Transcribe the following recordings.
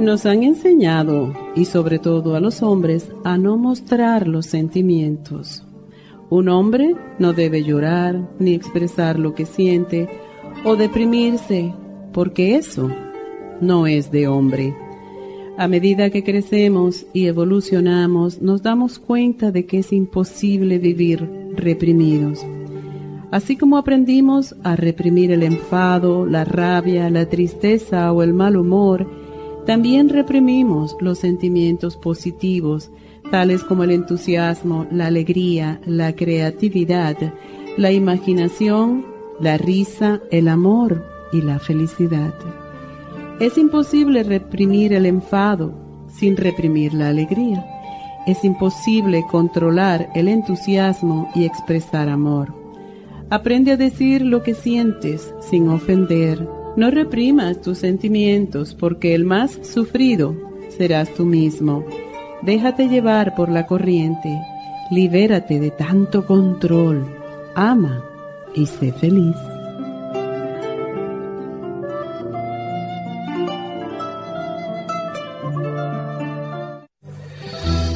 Nos han enseñado, y sobre todo a los hombres, a no mostrar los sentimientos. Un hombre no debe llorar ni expresar lo que siente o deprimirse, porque eso no es de hombre. A medida que crecemos y evolucionamos, nos damos cuenta de que es imposible vivir reprimidos. Así como aprendimos a reprimir el enfado, la rabia, la tristeza o el mal humor, también reprimimos los sentimientos positivos, tales como el entusiasmo, la alegría, la creatividad, la imaginación, la risa, el amor y la felicidad. Es imposible reprimir el enfado sin reprimir la alegría. Es imposible controlar el entusiasmo y expresar amor. Aprende a decir lo que sientes sin ofender no reprimas tus sentimientos porque el más sufrido serás tú mismo. Déjate llevar por la corriente, libérate de tanto control, ama y sé feliz.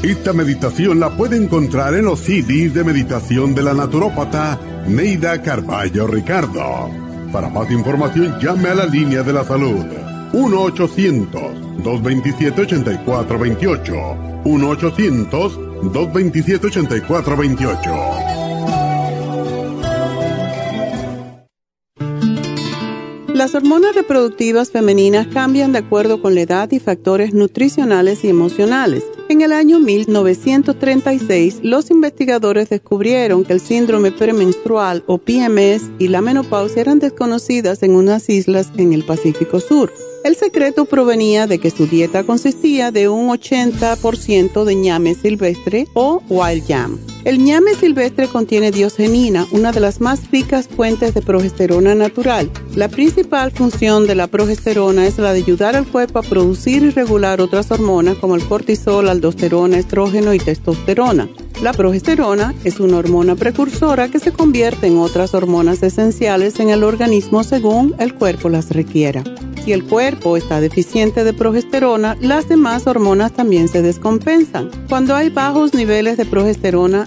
Esta meditación la puede encontrar en los CDs de meditación de la naturópata Neida Carballo Ricardo. Para más información llame a la línea de la salud 1-800-227-8428. 1-800-227-8428. Las hormonas reproductivas femeninas cambian de acuerdo con la edad y factores nutricionales y emocionales. En el año 1936, los investigadores descubrieron que el síndrome premenstrual o PMS y la menopausia eran desconocidas en unas islas en el Pacífico Sur. El secreto provenía de que su dieta consistía de un 80% de ñame silvestre o wild yam. El ñame silvestre contiene diogenina, una de las más ricas fuentes de progesterona natural. La principal función de la progesterona es la de ayudar al cuerpo a producir y regular otras hormonas como el cortisol, aldosterona, estrógeno y testosterona. La progesterona es una hormona precursora que se convierte en otras hormonas esenciales en el organismo según el cuerpo las requiera. Si el cuerpo está deficiente de progesterona, las demás hormonas también se descompensan. Cuando hay bajos niveles de progesterona,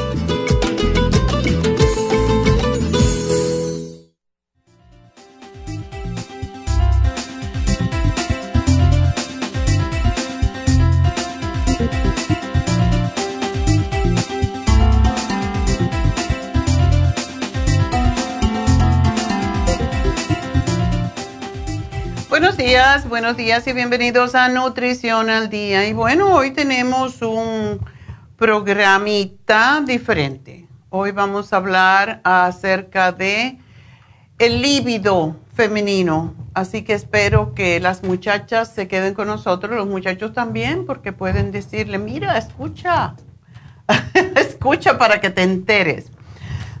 Días, buenos días y bienvenidos a Nutrición al Día. Y bueno, hoy tenemos un programita diferente. Hoy vamos a hablar acerca de el líbido femenino. Así que espero que las muchachas se queden con nosotros, los muchachos también, porque pueden decirle, mira, escucha, escucha para que te enteres.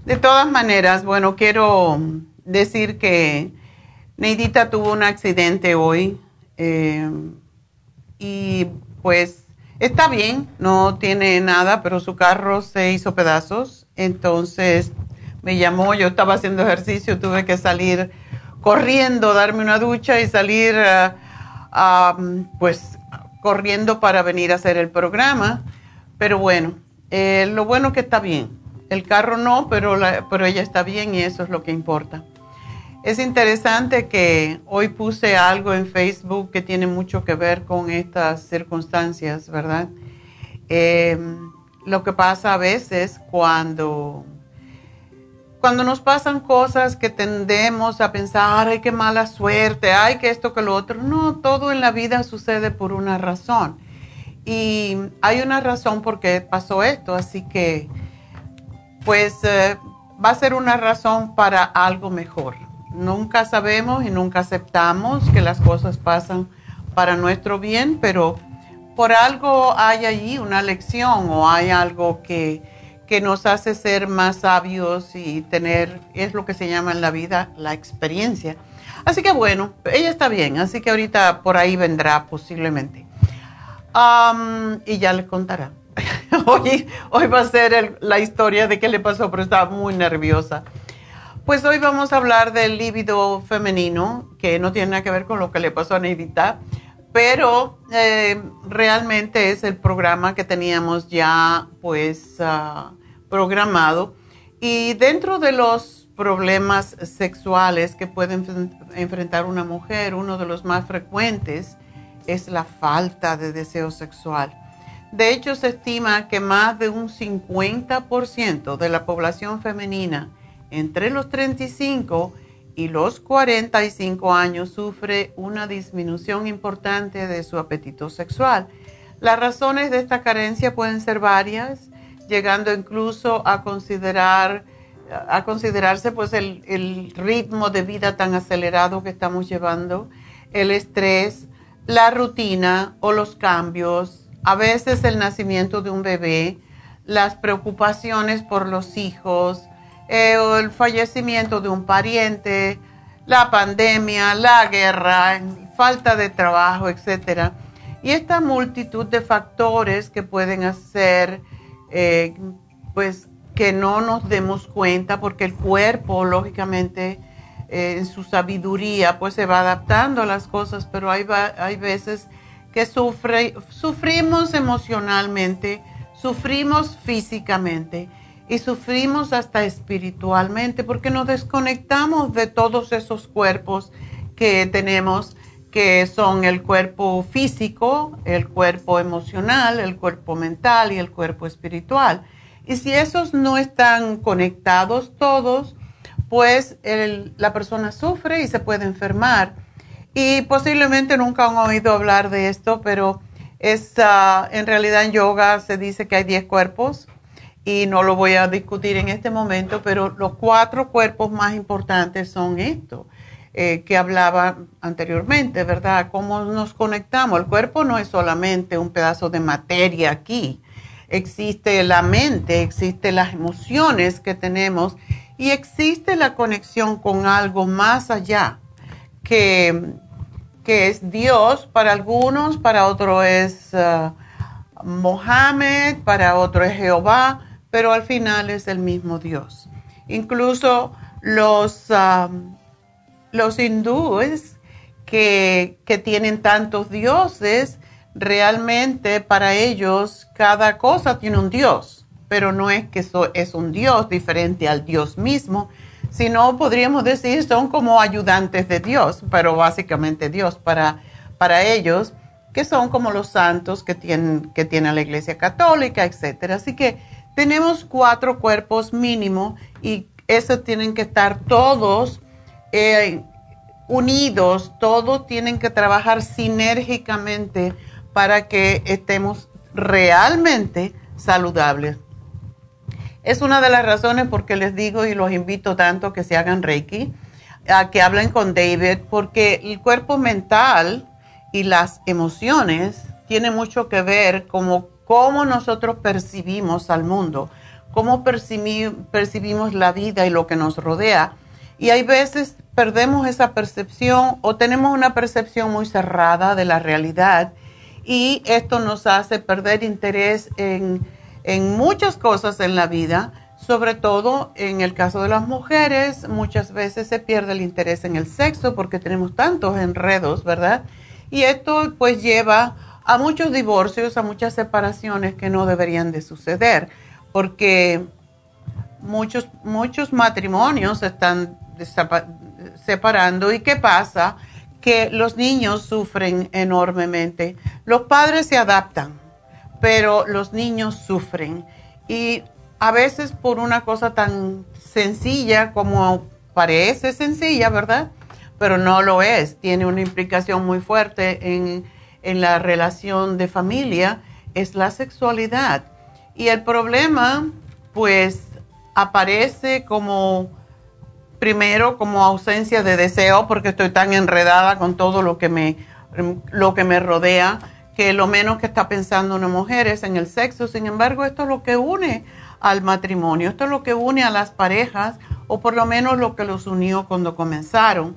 De todas maneras, bueno, quiero decir que Neidita tuvo un accidente hoy eh, y pues está bien, no tiene nada, pero su carro se hizo pedazos. Entonces me llamó, yo estaba haciendo ejercicio, tuve que salir corriendo, darme una ducha y salir eh, pues corriendo para venir a hacer el programa. Pero bueno, eh, lo bueno que está bien. El carro no, pero, pero ella está bien y eso es lo que importa. Es interesante que hoy puse algo en Facebook que tiene mucho que ver con estas circunstancias, ¿verdad? Eh, lo que pasa a veces cuando, cuando nos pasan cosas que tendemos a pensar, ay, qué mala suerte, ay, que esto, que lo otro. No, todo en la vida sucede por una razón. Y hay una razón por qué pasó esto, así que pues eh, va a ser una razón para algo mejor nunca sabemos y nunca aceptamos que las cosas pasan para nuestro bien, pero por algo hay allí una lección o hay algo que, que nos hace ser más sabios y tener, es lo que se llama en la vida, la experiencia. Así que bueno, ella está bien, así que ahorita por ahí vendrá posiblemente. y ya le contará. hoy, hoy va a ser la historia de qué le pasó, pero estaba muy nerviosa. Pues hoy vamos a hablar del líbido femenino, que no tiene nada que ver con lo que le pasó a Neidita, pero eh, realmente es el programa que teníamos ya pues ah, programado. Y dentro de los problemas sexuales que puede enfrentar una mujer, uno de los más frecuentes es la falta de deseo sexual. De hecho, se estima que más de un 50% de la población femenina entre los 35 y los 45 años sufre una disminución importante de su apetito sexual. Las razones de esta carencia pueden ser varias, llegando incluso a considerar a considerarse pues el, el ritmo de vida tan acelerado que estamos llevando, el estrés, la rutina o los cambios, a veces el nacimiento de un bebé, las preocupaciones por los hijos, eh, el fallecimiento de un pariente, la pandemia, la guerra, falta de trabajo, etc. Y esta multitud de factores que pueden hacer, eh, pues, que no nos demos cuenta, porque el cuerpo, lógicamente, eh, en su sabiduría, pues se va adaptando a las cosas, pero hay, hay veces que sufre, sufrimos emocionalmente, sufrimos físicamente y sufrimos hasta espiritualmente porque nos desconectamos de todos esos cuerpos que tenemos, que son el cuerpo físico, el cuerpo emocional, el cuerpo mental y el cuerpo espiritual. Y si esos no están conectados todos, pues la persona sufre y se puede enfermar. Y posiblemente nunca han oído hablar de esto, pero es, ah, en realidad en yoga se dice que hay 10 cuerpos y no lo voy a discutir en este momento, pero los cuatro cuerpos más importantes son estos eh, que hablaba anteriormente, ¿verdad? Cómo nos conectamos. El cuerpo no es solamente un pedazo de materia aquí. Existe la mente, existen las emociones que tenemos y existe la conexión con algo más allá, que, que es Dios para algunos, para otros es uh, Mohammed, para otros es Jehová pero al final es el mismo Dios. Incluso los, los hindúes que, tienen tantos dioses, realmente para ellos cada cosa tiene un Dios, pero no es que eso es un Dios diferente al Dios mismo, sino podríamos decir son como ayudantes de Dios, pero básicamente Dios para, para ellos, que son como los santos que tienen, que tiene la Iglesia Católica, etc. Así que tenemos cuatro cuerpos mínimo y esos tienen que estar todos eh, unidos, todos tienen que trabajar sinérgicamente para que estemos realmente saludables. Es una de las razones por que les digo y los invito tanto que se hagan Reiki, a que hablen con David, porque el cuerpo mental y las emociones tienen mucho que ver como cómo nosotros percibimos al mundo, cómo percibimos la vida y lo que nos rodea. Y hay veces perdemos esa percepción o tenemos una percepción muy cerrada de la realidad y esto nos hace perder interés en, en muchas cosas en la vida, sobre todo en el caso de las mujeres, muchas veces se pierde el interés en el sexo porque tenemos tantos enredos, ¿verdad? Y esto pues lleva a muchos divorcios, a muchas separaciones que no deberían de suceder, porque muchos, muchos matrimonios se están separando. ¿Y qué pasa? Que los niños sufren enormemente. Los padres se adaptan, pero los niños sufren. Y a veces por una cosa tan sencilla como parece sencilla, ¿verdad? Pero no lo es. Tiene una implicación muy fuerte en, en la relación de familia, es la sexualidad. Y el problema, pues, aparece como, primero, como ausencia de deseo, porque estoy tan enredada con todo lo que me, lo que me rodea, que lo menos que está pensando una mujer es en el sexo. Sin embargo, esto es lo que une al matrimonio, esto es lo que une a las parejas, o por lo menos lo que los unió cuando comenzaron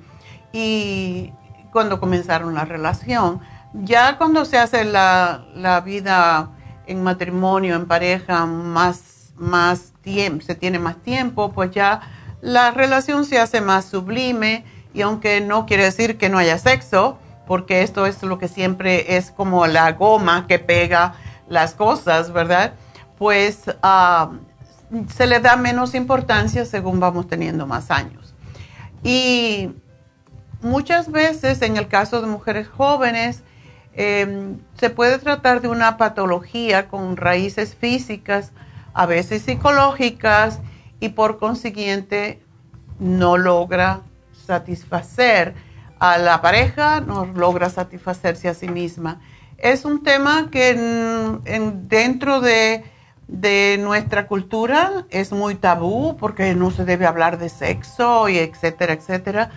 y cuando comenzaron la relación. Ya cuando se hace la, la vida en matrimonio, en pareja, más, más tiempo, se tiene más tiempo, pues ya la relación se hace más sublime y aunque no quiere decir que no haya sexo, porque esto es lo que siempre es como la goma que pega las cosas, ¿verdad? Pues ah, se le da menos importancia según vamos teniendo más años. Y muchas veces en el caso de mujeres jóvenes, Em, se puede tratar de una patología con raíces físicas, a veces psicológicas, y por consiguiente no logra satisfacer a la pareja, no logra satisfacerse a sí misma. Es un tema que dentro de, de, nuestra cultura es muy tabú porque no se debe hablar de sexo y etcétera, etcétera.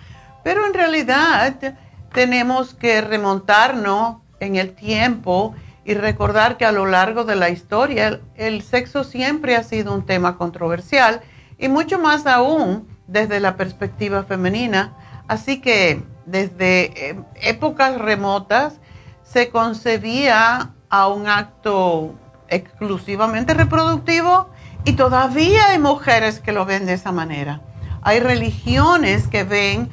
Pero en realidad tenemos que remontarnos en el tiempo y recordar que a lo largo de la historia el, sexo siempre ha sido un tema controversial y mucho más aún desde la perspectiva femenina. Así que desde eh, épocas remotas se concebía a un acto exclusivamente reproductivo y todavía hay mujeres que lo ven de esa manera. Hay religiones que ven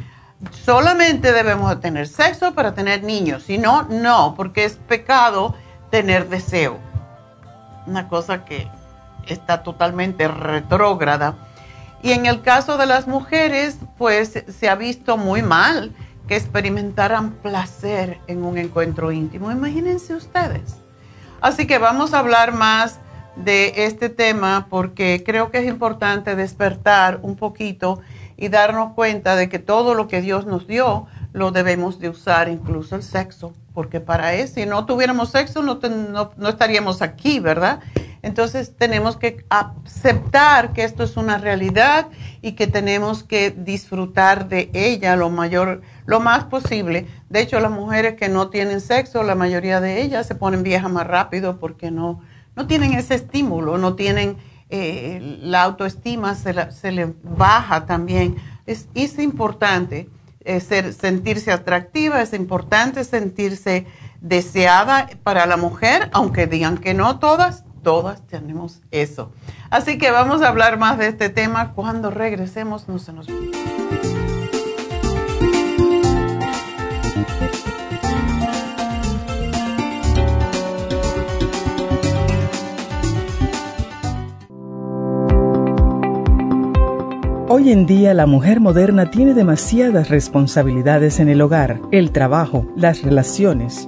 solamente debemos tener sexo para tener niños, si no, no, porque es pecado tener deseo. Una cosa que está totalmente retrógrada. Y en el caso de las mujeres, pues se ha visto muy mal que experimentaran placer en un encuentro íntimo. Imagínense ustedes. Así que vamos a hablar más de este tema porque creo que es importante despertar un poquito y darnos cuenta de que todo lo que Dios nos dio lo debemos de usar, incluso el sexo, porque para eso, si no tuviéramos sexo, no, no, estaríamos aquí, ¿verdad? Entonces tenemos que aceptar que esto es una realidad y que tenemos que disfrutar de ella lo mayor, lo más posible. De hecho, las mujeres que no tienen sexo, la mayoría de ellas se ponen viejas más rápido porque no, no tienen ese estímulo, no tienen eh, la autoestima se, se, le baja también. Es, es importante eh, ser, sentirse atractiva, es importante sentirse deseada para la mujer, aunque digan que no todas, todas tenemos eso. Así que vamos a hablar más de este tema cuando regresemos, no se nos Hoy en día la mujer moderna tiene demasiadas responsabilidades en el hogar, el trabajo, las relaciones,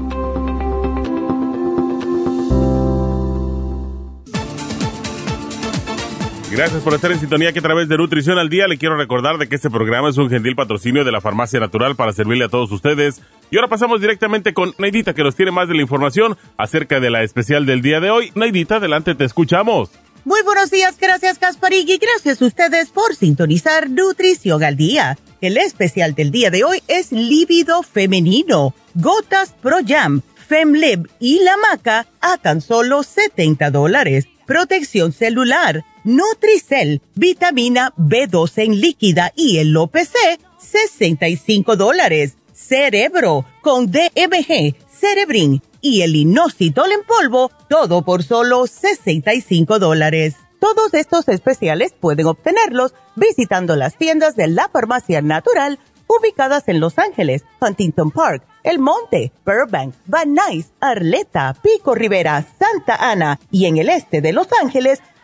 Gracias por estar en sintonía que a través de Nutrición al Día le quiero recordar de que este programa es un gentil patrocinio de la Farmacia Natural para servirle a todos ustedes. Y ahora pasamos directamente con Neidita que nos tiene más de la información acerca de la especial del día de hoy. Neidita, adelante, te escuchamos. Muy buenos días, gracias Gasparig y gracias a ustedes por sintonizar Nutrición al Día. El especial del día de hoy es lívido femenino, gotas Pro Jam, Femlib y la maca a tan solo 70 dólares. Protección celular, Nutricel, vitamina B12 en líquida y el OPC, 65 dólares. Cerebro con DMG, Cerebrin y el inositol en polvo, todo por solo 65 dólares. Todos estos especiales pueden obtenerlos visitando las tiendas de la farmacia natural ubicadas en Los Ángeles, Huntington Park, El Monte, Burbank, Van Nuys, Arleta, Pico Rivera, Santa Ana y en el este de Los Ángeles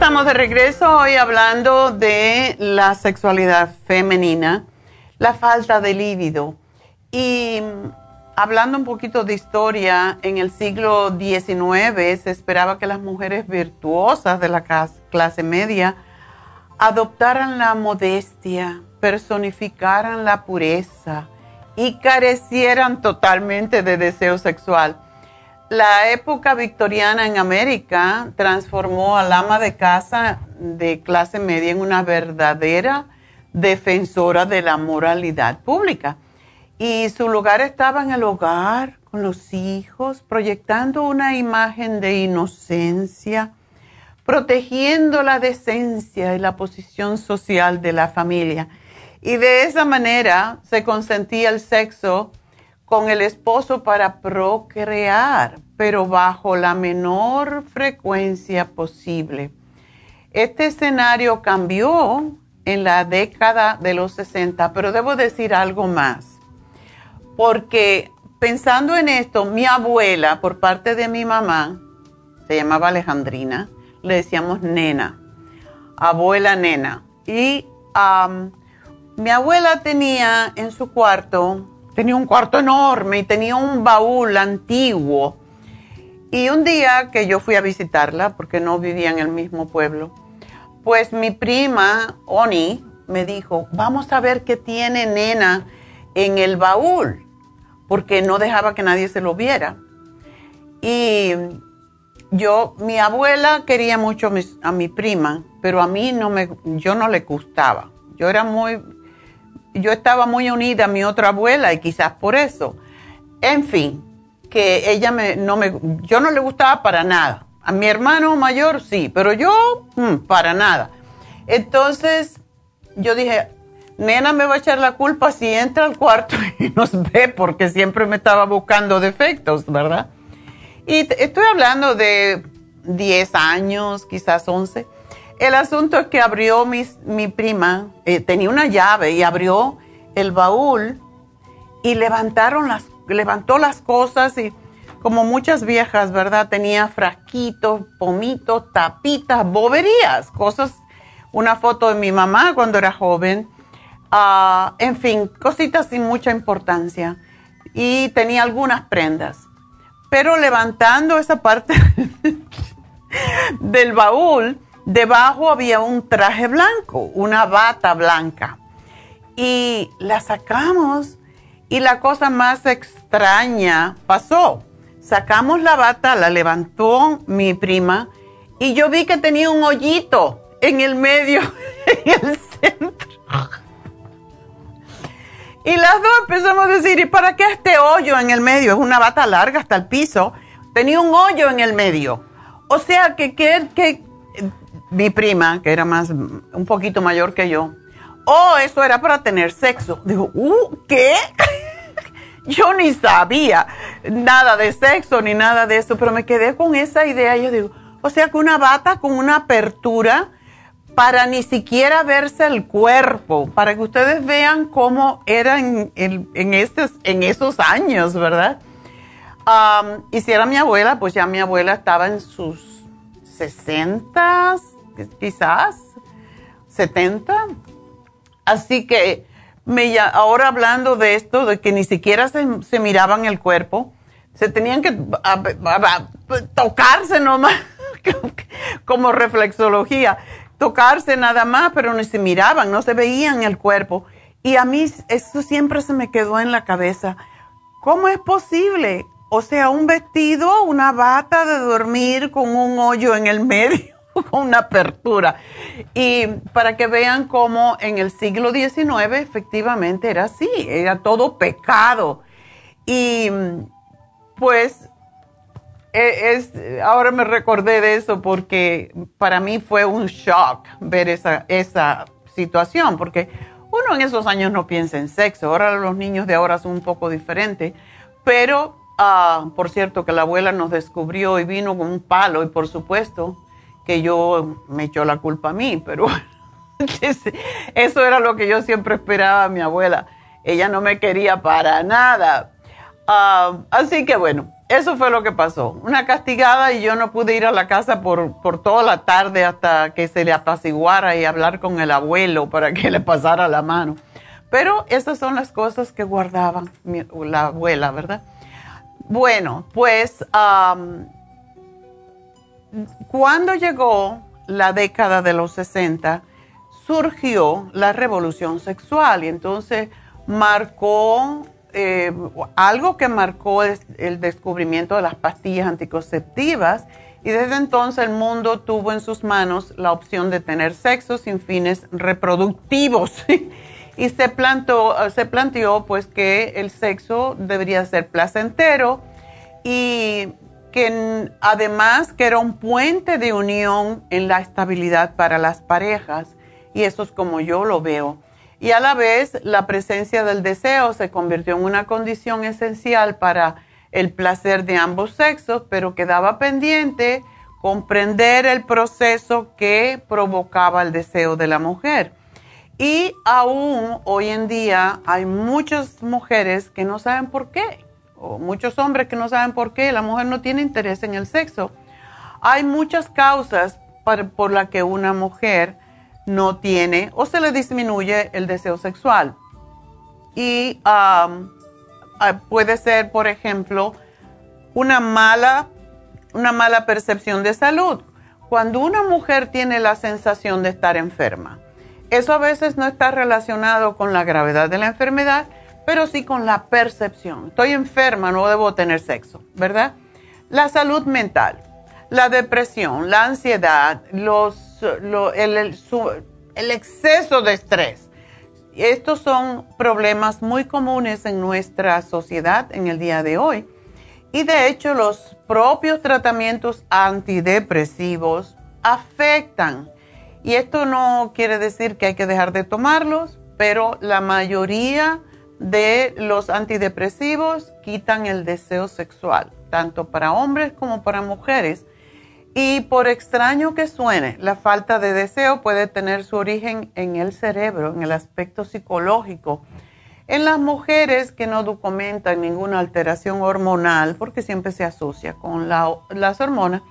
Estamos de regreso hoy hablando de la sexualidad femenina, la falta de líbido. Y hablando un poquito de historia, en el siglo XIX se esperaba que las mujeres virtuosas de la clase media adoptaran la modestia, personificaran la pureza y carecieran totalmente de deseo sexual la época victoriana en América transformó al ama de casa de clase media en una verdadera defensora de la moralidad pública. Y su lugar estaba en el hogar, con los hijos, proyectando una imagen de inocencia, protegiendo la decencia y la posición social de la familia. Y de esa manera se consentía el sexo con el esposo para procrear, pero bajo la menor frecuencia posible. Este escenario cambió en la década de los 60, pero debo decir algo más, porque pensando en esto, mi abuela, por parte de mi mamá, se llamaba Alejandrina, le decíamos nena, abuela nena, y mi abuela tenía en su cuarto Tenía un cuarto enorme y tenía un baúl antiguo. Y un día que yo fui a visitarla, porque no vivía en el mismo pueblo, pues mi prima, Oni, me dijo, vamos a ver qué tiene nena en el baúl, porque no dejaba que nadie se lo viera. Y yo, mi abuela quería mucho a mi prima, pero a mí no me, yo no le gustaba. Yo era muy yo estaba muy unida a mi otra abuela y quizás por eso. En fin, que ella me, no me, yo no le gustaba para nada. A mi hermano mayor sí, pero yo mm, para nada. Entonces yo dije, nena me va a echar la culpa si entra al cuarto y nos ve porque siempre me estaba buscando defectos, ¿verdad? Y estoy hablando de 10 años, quizás 11 el asunto es que abrió mi prima, eh, tenía una llave y abrió el baúl y levantaron las, levantó las cosas y como muchas viejas, ¿verdad? Tenía frasquitos, pomitos, tapitas, boberías, cosas, una foto de mi mamá cuando era joven, ah, en fin, cositas sin mucha importancia. Y tenía algunas prendas. Pero levantando esa parte del baúl, Debajo había un traje blanco, una bata blanca. Y la sacamos y la cosa más extraña pasó. Sacamos la bata, la levantó mi prima y yo vi que tenía un hoyito en el medio, en el centro. Y las dos empezamos a decir, ¿y para qué este hoyo en el medio? Es una bata larga hasta el piso. Tenía un hoyo en el medio. O sea, que, que, que mi prima, que era más, un poquito mayor que yo, oh, eso era para tener sexo. Digo, uh, ¿qué? yo ni sabía nada de sexo ni nada de eso, pero me quedé con esa idea. Yo digo, o sea que una bata con una apertura para ni siquiera verse el cuerpo, para que ustedes vean cómo era en, esos, en esos años, ¿verdad? y si era mi abuela, pues ya mi abuela estaba en sus 60, quizás, 70. Así que me, ahora hablando de esto, de que ni siquiera se, miraban el cuerpo, se tenían que tocarse nomás, como reflexología, tocarse nada más, pero ni se miraban, no se veían el cuerpo. Y a mí eso siempre se me quedó en la cabeza. ¿Cómo es posible? O sea, un vestido, una bata de dormir con un hoyo en el medio una apertura. Y para que vean cómo en el siglo XIX efectivamente era así, era todo pecado. Y pues e, es, ahora me recordé de eso porque para mí fue un shock ver esa, esa situación, porque uno en esos años no piensa en sexo, ahora los niños de ahora son un poco diferentes, pero ah, por cierto que la abuela nos descubrió y vino con un palo y por supuesto que yo me echó la culpa a mí, pero eso era lo que yo siempre esperaba a mi abuela. Ella no me quería para nada. Ah, así que bueno, eso fue lo que pasó. Una castigada y yo no pude ir a la casa por, por toda la tarde hasta que se le apaciguara y hablar con el abuelo para que le pasara la mano. Pero esas son las cosas que guardaba la abuela, ¿verdad? Bueno, pues cuando llegó la década de los 60, surgió la revolución sexual y entonces marcó eh, algo que marcó el descubrimiento de las pastillas anticonceptivas y desde entonces el mundo tuvo en sus manos la opción de tener sexo sin fines reproductivos. Y se, plantó, se planteó pues que el sexo debería ser placentero y que además que era un puente de unión en la estabilidad para las parejas y eso es como yo lo veo. Y a la vez la presencia del deseo se convirtió en una condición esencial para el placer de ambos sexos, pero quedaba pendiente comprender el proceso que provocaba el deseo de la mujer. Y aún hoy en día hay muchas mujeres que no saben por qué o muchos hombres que no saben por qué la mujer no tiene interés en el sexo. Hay muchas causas por las que una mujer no tiene o se le disminuye el deseo sexual. Y um, puede ser, por ejemplo, una mala, una mala percepción de salud. Cuando una mujer tiene la sensación de estar enferma, eso a veces no está relacionado con la gravedad de la enfermedad, pero sí con la percepción. Estoy enferma, no debo tener sexo, ¿verdad? La salud mental, la depresión, la ansiedad, los, el, el exceso de estrés. Estos son problemas muy comunes en nuestra sociedad en el día de hoy. Y de hecho los propios tratamientos antidepresivos afectan. Y esto no quiere decir que hay que dejar de tomarlos, pero la mayoría de los antidepresivos quitan el deseo sexual, tanto para hombres como para mujeres. Y por extraño que suene, la falta de deseo puede tener su origen en el cerebro, en el aspecto psicológico. En las mujeres que no documentan ninguna alteración hormonal, porque siempre se asocia con las hormonas,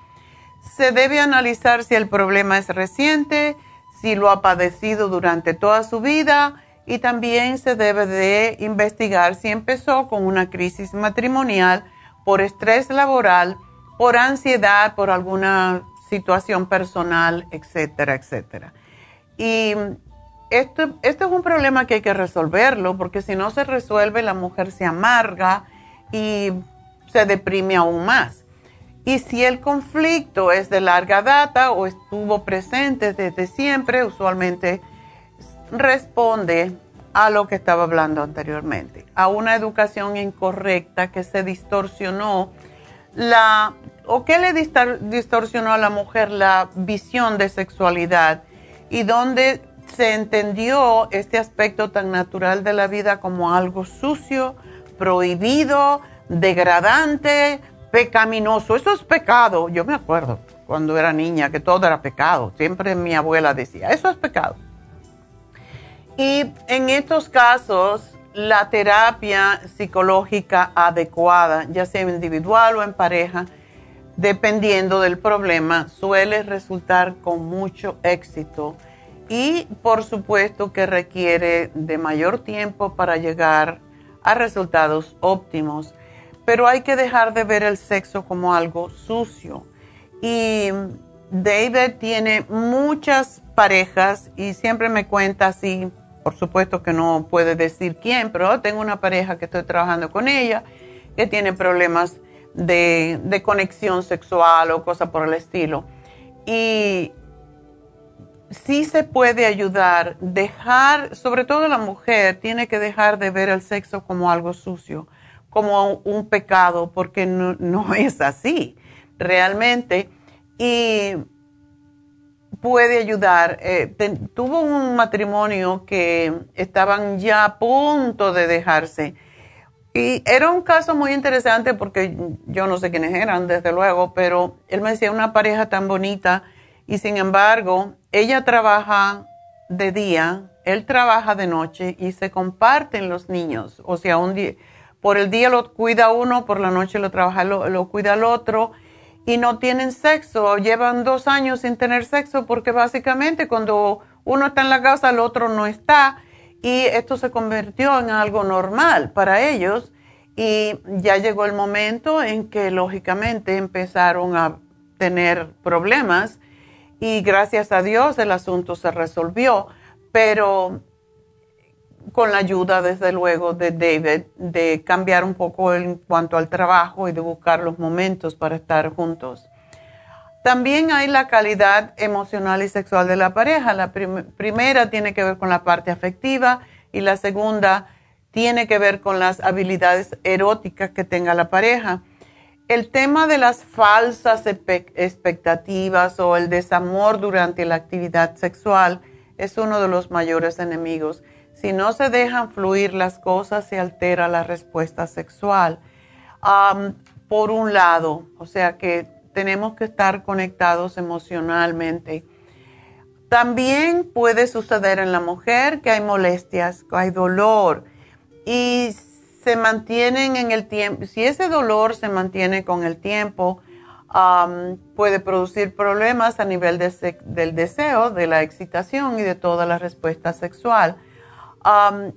se debe analizar si el problema es reciente, si lo ha padecido durante toda su vida y también se debe de investigar si empezó con una crisis matrimonial por estrés laboral, por ansiedad, por alguna situación personal, etcétera, etcétera. Y esto, esto es un problema que hay que resolverlo porque si no se resuelve la mujer se amarga y se deprime aún más. Y si el conflicto es de larga data o estuvo presente desde siempre, usualmente responde a lo que estaba hablando anteriormente, a una educación incorrecta que se distorsionó la o que le distorsionó a la mujer la visión de sexualidad y donde se entendió este aspecto tan natural de la vida como algo sucio, prohibido, degradante, pecaminoso. Eso es pecado. Yo me acuerdo cuando era niña que todo era pecado. Siempre mi abuela decía, eso es pecado. Y en estos casos, la terapia psicológica adecuada, ya sea individual o en pareja, dependiendo del problema, suele resultar con mucho éxito y por supuesto que requiere de mayor tiempo para llegar a resultados óptimos, pero hay que dejar de ver el sexo como algo sucio. Y David tiene muchas parejas y siempre me cuenta así, por supuesto que no puede decir quién, pero tengo una pareja que estoy trabajando con ella que tiene problemas de, conexión sexual o cosas por el estilo. Y sí se puede ayudar, dejar, sobre todo la mujer, tiene que dejar de ver el sexo como algo sucio, como un pecado, porque no, es así realmente. Y puede ayudar. Eh, tuvo un matrimonio que estaban ya a punto de dejarse y era un caso muy interesante porque yo no sé quiénes eran, desde luego, pero él me decía una pareja tan bonita y sin embargo, ella trabaja de día, él trabaja de noche y se comparten los niños. O sea, un día, por el día lo cuida uno, por la noche lo trabaja, lo cuida el otro y no tienen sexo. Llevan dos años sin tener sexo porque básicamente cuando uno está en la casa, el otro no está y esto se convirtió en algo normal para ellos y ya llegó el momento en que lógicamente empezaron a tener problemas y gracias a Dios el asunto se resolvió, pero con la ayuda desde luego de David de cambiar un poco en cuanto al trabajo y de buscar los momentos para estar juntos. También hay la calidad emocional y sexual de la pareja. La primera tiene que ver con la parte afectiva y la segunda tiene que ver con las habilidades eróticas que tenga la pareja. El tema de las falsas expectativas o el desamor durante la actividad sexual es uno de los mayores enemigos. Si no se dejan fluir las cosas, se altera la respuesta sexual. por un lado, o sea que tenemos que estar conectados emocionalmente. También puede suceder en la mujer que hay molestias, que hay dolor y se mantienen en el tiempo. Si ese dolor se mantiene con el tiempo, puede producir problemas a nivel del deseo, de la excitación y de toda la respuesta sexual.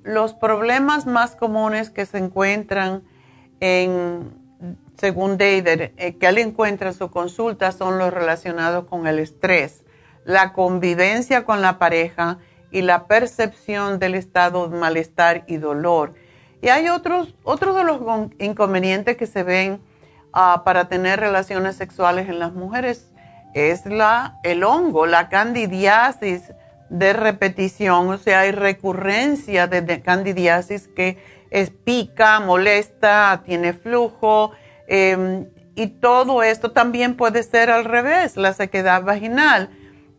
Los problemas más comunes que se encuentran en según David, eh, que él encuentra en su consulta son los relacionados con el estrés, la convivencia con la pareja y la percepción del estado de malestar y dolor. Y hay otros, otros de los inconvenientes que se ven ah, para tener relaciones sexuales en las mujeres es el hongo, la candidiasis de repetición, o sea, hay recurrencia de, candidiasis que es pica, molesta, tiene flujo, Em, y todo esto también puede ser al revés, la sequedad vaginal,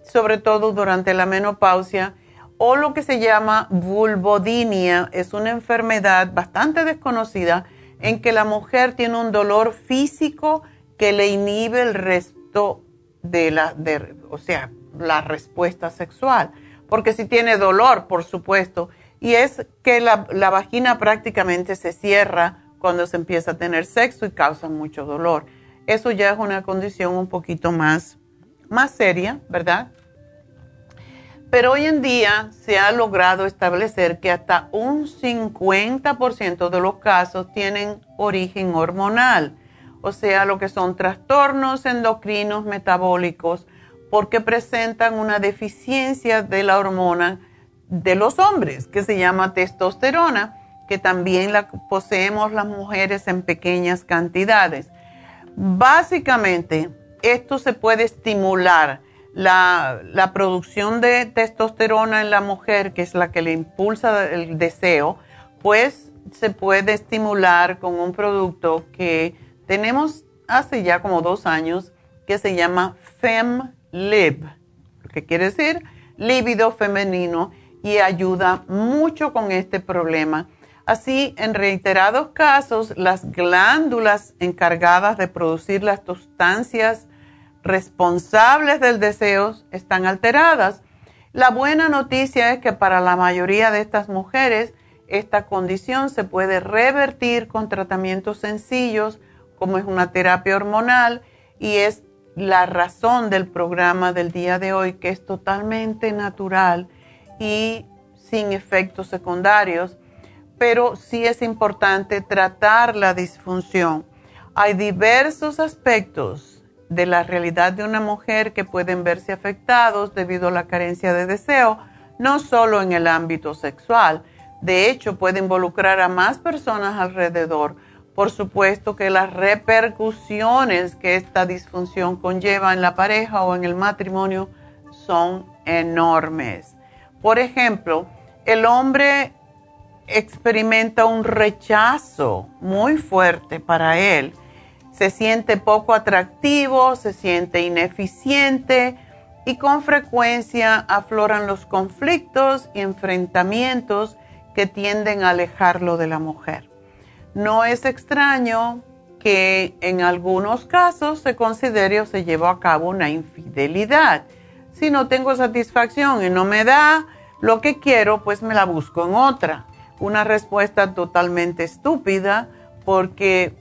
sobre todo durante la menopausia, o lo que se llama vulvodinia, es una enfermedad bastante desconocida en que la mujer tiene un dolor físico que le inhibe el resto de la, o sea, la respuesta sexual. Porque si tiene dolor, por supuesto, y es que la, vagina prácticamente se cierra cuando se empieza a tener sexo y causa mucho dolor. Eso ya es una condición un poquito más, más seria, ¿verdad? Pero hoy en día se ha logrado establecer que hasta un 50% de los casos tienen origen hormonal, o sea, lo que son trastornos endocrinos metabólicos, porque presentan una deficiencia de la hormona de los hombres, que se llama testosterona que también la poseemos las mujeres en pequeñas cantidades. Básicamente, esto se puede estimular la, producción de testosterona en la mujer, que es la que le impulsa el deseo, pues se puede estimular con un producto que tenemos hace ya como dos años, que se llama FemLib, que quiere decir líbido femenino, y ayuda mucho con este problema Así, en reiterados casos, las glándulas encargadas de producir las sustancias responsables del deseo están alteradas. La buena noticia es que para la mayoría de estas mujeres, esta condición se puede revertir con tratamientos sencillos, como es una terapia hormonal, y es la razón del programa del día de hoy, que es totalmente natural y sin efectos secundarios pero sí es importante tratar la disfunción. Hay diversos aspectos de la realidad de una mujer que pueden verse afectados debido a la carencia de deseo, no solo en el ámbito sexual. De hecho, puede involucrar a más personas alrededor. Por supuesto que las repercusiones que esta disfunción conlleva en la pareja o en el matrimonio son enormes. Por ejemplo, el hombre experimenta un rechazo muy fuerte para él. Se siente poco atractivo, se siente ineficiente y con frecuencia afloran los conflictos y enfrentamientos que tienden a alejarlo de la mujer. No es extraño que en algunos casos se considere o se lleve a cabo una infidelidad. Si no tengo satisfacción y no me da lo que quiero, pues me la busco en otra una respuesta totalmente estúpida porque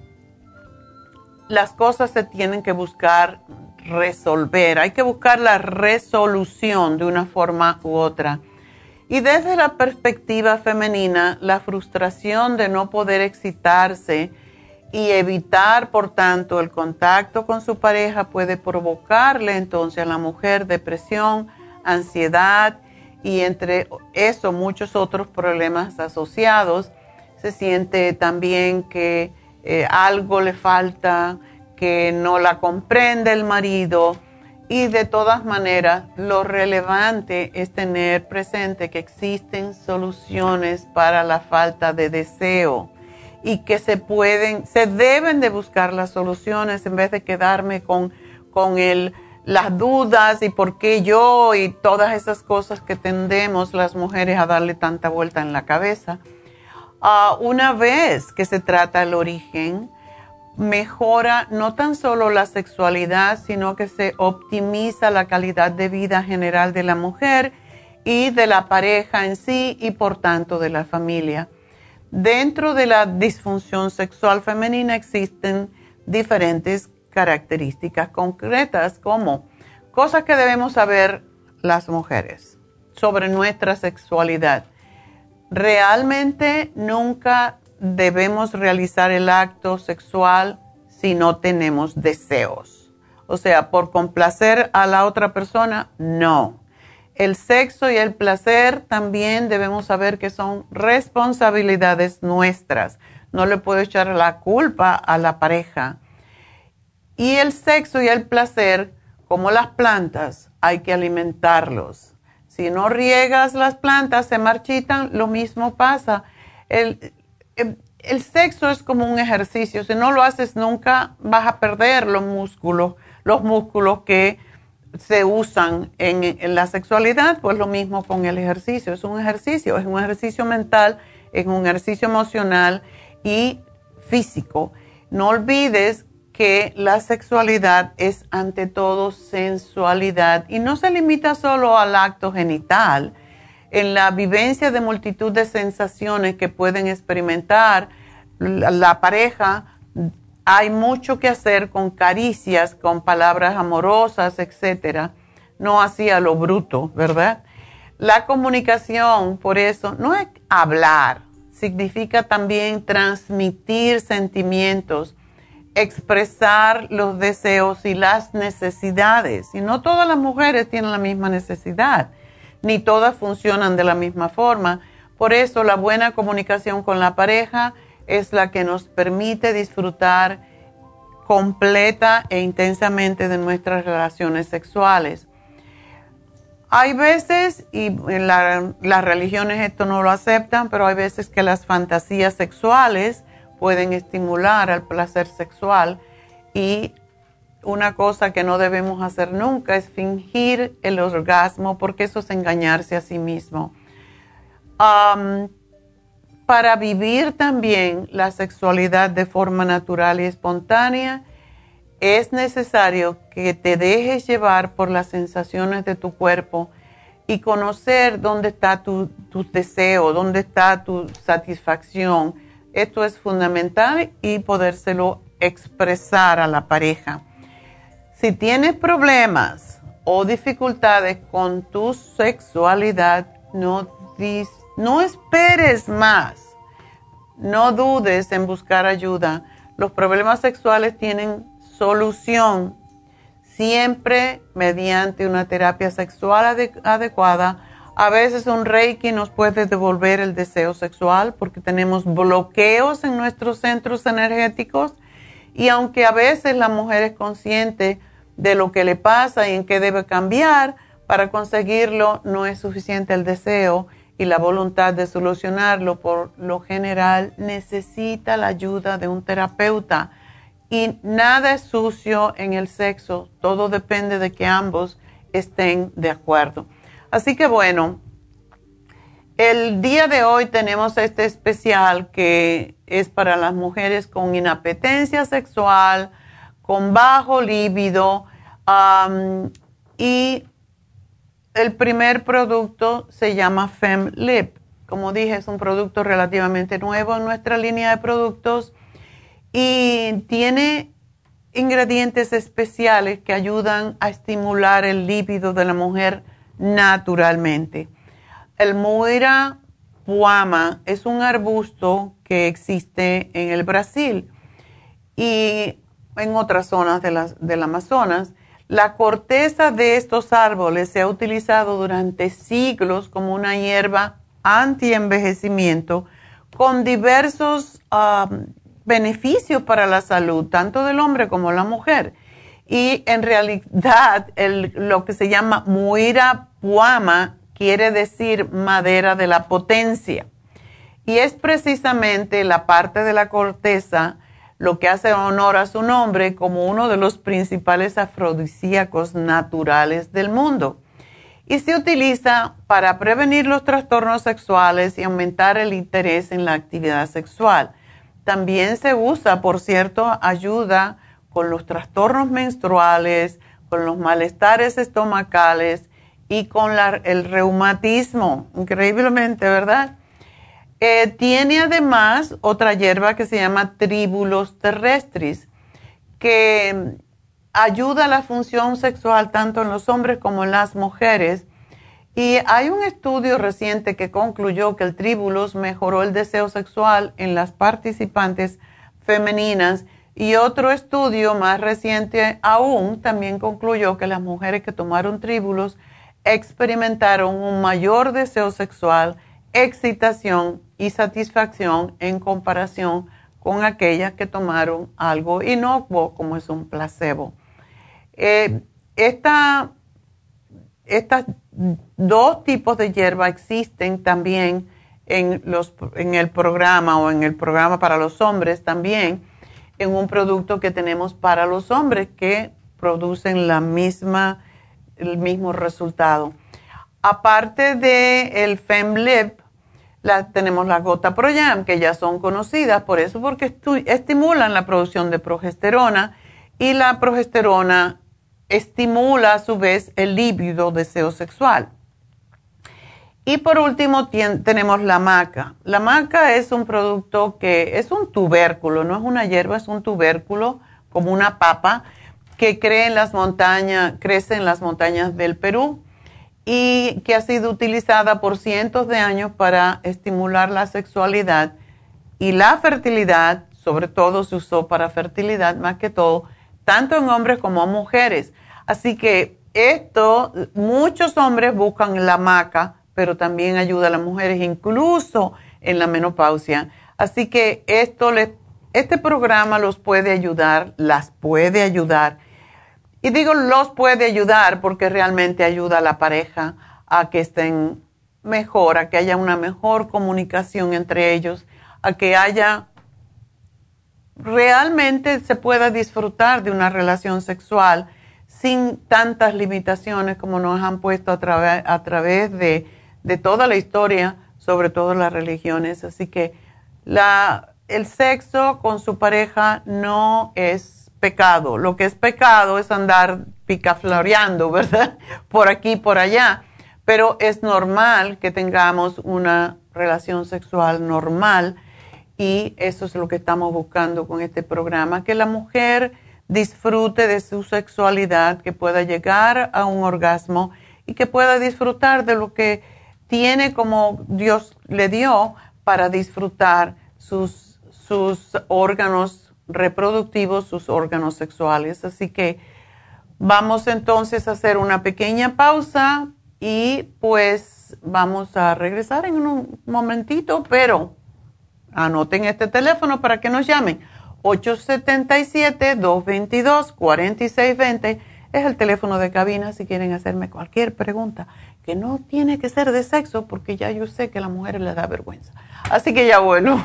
las cosas se tienen que buscar resolver, hay que buscar la resolución de una forma u otra. Y desde la perspectiva femenina, la frustración de no poder excitarse y evitar, por tanto, el contacto con su pareja puede provocarle entonces a la mujer depresión, ansiedad y entre eso muchos otros problemas asociados. Se siente también que eh, algo le falta, que no la comprende el marido y de todas maneras lo relevante es tener presente que existen soluciones para la falta de deseo y que se pueden, se deben de buscar las soluciones en vez de quedarme con, con el las dudas y por qué yo y todas esas cosas que tendemos las mujeres a darle tanta vuelta en la cabeza. Ah, una vez que se trata el origen, mejora no tan solo la sexualidad, sino que se optimiza la calidad de vida general de la mujer y de la pareja en sí y por tanto de la familia. Dentro de la disfunción sexual femenina existen diferentes características concretas como cosas que debemos saber las mujeres sobre nuestra sexualidad. Realmente nunca debemos realizar el acto sexual si no tenemos deseos. O sea, por complacer a la otra persona, no. El sexo y el placer también debemos saber que son responsabilidades nuestras. No le puedo echar la culpa a la pareja y el sexo y el placer, como las plantas, hay que alimentarlos. Si no riegas las plantas, se marchitan, lo mismo pasa. El, el, sexo es como un ejercicio. Si no lo haces nunca, vas a perder los músculos, los músculos que se usan en, en, la sexualidad, pues lo mismo con el ejercicio. Es un ejercicio, es un ejercicio mental, es un ejercicio emocional y físico. No olvides que la sexualidad es ante todo sensualidad y no se limita solo al acto genital. En la vivencia de multitud de sensaciones que pueden experimentar la, pareja, hay mucho que hacer con caricias, con palabras amorosas, etcétera. No así a lo bruto, ¿verdad? La comunicación, por eso, no es hablar, significa también transmitir sentimientos expresar los deseos y las necesidades. Y no todas las mujeres tienen la misma necesidad, ni todas funcionan de la misma forma. Por eso la buena comunicación con la pareja es la que nos permite disfrutar completa e intensamente de nuestras relaciones sexuales. Hay veces, y en las religiones esto no lo aceptan, pero hay veces que las fantasías sexuales pueden estimular al placer sexual y una cosa que no debemos hacer nunca es fingir el orgasmo porque eso es engañarse a sí mismo. para vivir también la sexualidad de forma natural y espontánea, es necesario que te dejes llevar por las sensaciones de tu cuerpo y conocer dónde está tu, tu deseo, dónde está tu satisfacción. Esto es fundamental y podérselo expresar a la pareja. Si tienes problemas o dificultades con tu sexualidad, no, no esperes más. No dudes en buscar ayuda. Los problemas sexuales tienen solución siempre mediante una terapia sexual adecuada. A veces un reiki nos puede devolver el deseo sexual porque tenemos bloqueos en nuestros centros energéticos y aunque a veces la mujer es consciente de lo que le pasa y en qué debe cambiar, para conseguirlo no es suficiente el deseo y la voluntad de solucionarlo. Por lo general necesita la ayuda de un terapeuta y nada es sucio en el sexo, todo depende de que ambos estén de acuerdo. Así que bueno, el día de hoy tenemos este especial que es para las mujeres con inapetencia sexual, con bajo líbido y el primer producto se llama FemLip. Como dije, es un producto relativamente nuevo en nuestra línea de productos y tiene ingredientes especiales que ayudan a estimular el líbido de la mujer naturalmente. El Muira puama es un arbusto que existe en el Brasil y en otras zonas del Amazonas. La corteza de estos árboles se ha utilizado durante siglos como una hierba anti-envejecimiento con diversos um, beneficios para la salud, tanto del hombre como la mujer. Y en realidad lo que se llama muira puama quiere decir madera de la potencia. Y es precisamente la parte de la corteza lo que hace honor a su nombre como uno de los principales afrodisíacos naturales del mundo. Y se utiliza para prevenir los trastornos sexuales y aumentar el interés en la actividad sexual. También se usa, por cierto, ayuda con los trastornos menstruales, con los malestares estomacales y con el reumatismo. Increíblemente, ¿verdad? Eh, tiene además otra hierba que se llama Tribulus terrestris, que ayuda a la función sexual tanto en los hombres como en las mujeres. Y hay un estudio reciente que concluyó que el tribulus mejoró el deseo sexual en las participantes femeninas. Y otro estudio más reciente aún también concluyó que las mujeres que tomaron tribulus experimentaron un mayor deseo sexual, excitación y satisfacción en comparación con aquellas que tomaron algo inocuo como es un placebo. Eh, esta estas dos tipos de hierba existen también en, los, en el programa o en el programa para los hombres también, en un producto que tenemos para los hombres que producen la misma, el mismo resultado. Aparte de el la, tenemos la gota Proyam, que ya son conocidas por eso, porque estimulan la producción de progesterona y la progesterona estimula a su vez el líbido deseo sexual. Y por último tenemos la maca. La maca es un producto que es un tubérculo, no es una hierba, es un tubérculo como una papa que crece en las montañas, crece en las montañas del Perú y que ha sido utilizada por cientos de años para estimular la sexualidad y la fertilidad, sobre todo se usó para fertilidad más que todo, tanto en hombres como en mujeres. Así que esto, muchos hombres buscan la maca, pero también ayuda a las mujeres incluso en la menopausia. Así que esto este programa los puede ayudar, las puede ayudar. Y digo los puede ayudar porque realmente ayuda a la pareja a que estén mejor, a que haya una mejor comunicación entre ellos, a que haya realmente se pueda disfrutar de una relación sexual sin tantas limitaciones como nos han puesto a, a través de, de toda la historia sobre todo las religiones. Así que la, el sexo con su pareja no es pecado. Lo que es pecado es andar picafloreando, ¿verdad? Por aquí, por allá. Pero es normal que tengamos una relación sexual normal y eso es lo que estamos buscando con este programa, que la mujer disfrute de su sexualidad, que pueda llegar a un orgasmo y que pueda disfrutar de lo que tiene como Dios le dio para disfrutar sus, sus órganos reproductivos, sus órganos sexuales. Así que vamos entonces a hacer una pequeña pausa y pues vamos a regresar en un momentito, pero anoten este teléfono para que nos llamen. 877-222-4620 es el teléfono de cabina si quieren hacerme cualquier pregunta, que no tiene que ser de sexo porque ya yo sé que a las mujeres les da vergüenza. Así que ya bueno.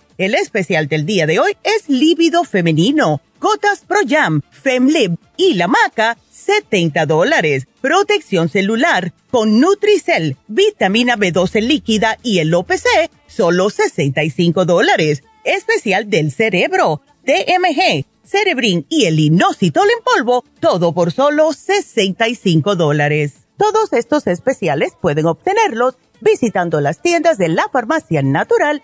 El especial del día de hoy es líbido femenino, gotas Pro Jam, Femlib y la maca, 70 dólares. Protección celular con Nutricel, vitamina B12 líquida y el OPC, solo 65 dólares. Especial del cerebro, TMG, Cerebrin y el inositol en polvo, todo por solo 65 dólares. Todos estos especiales pueden obtenerlos visitando las tiendas de la farmacia natural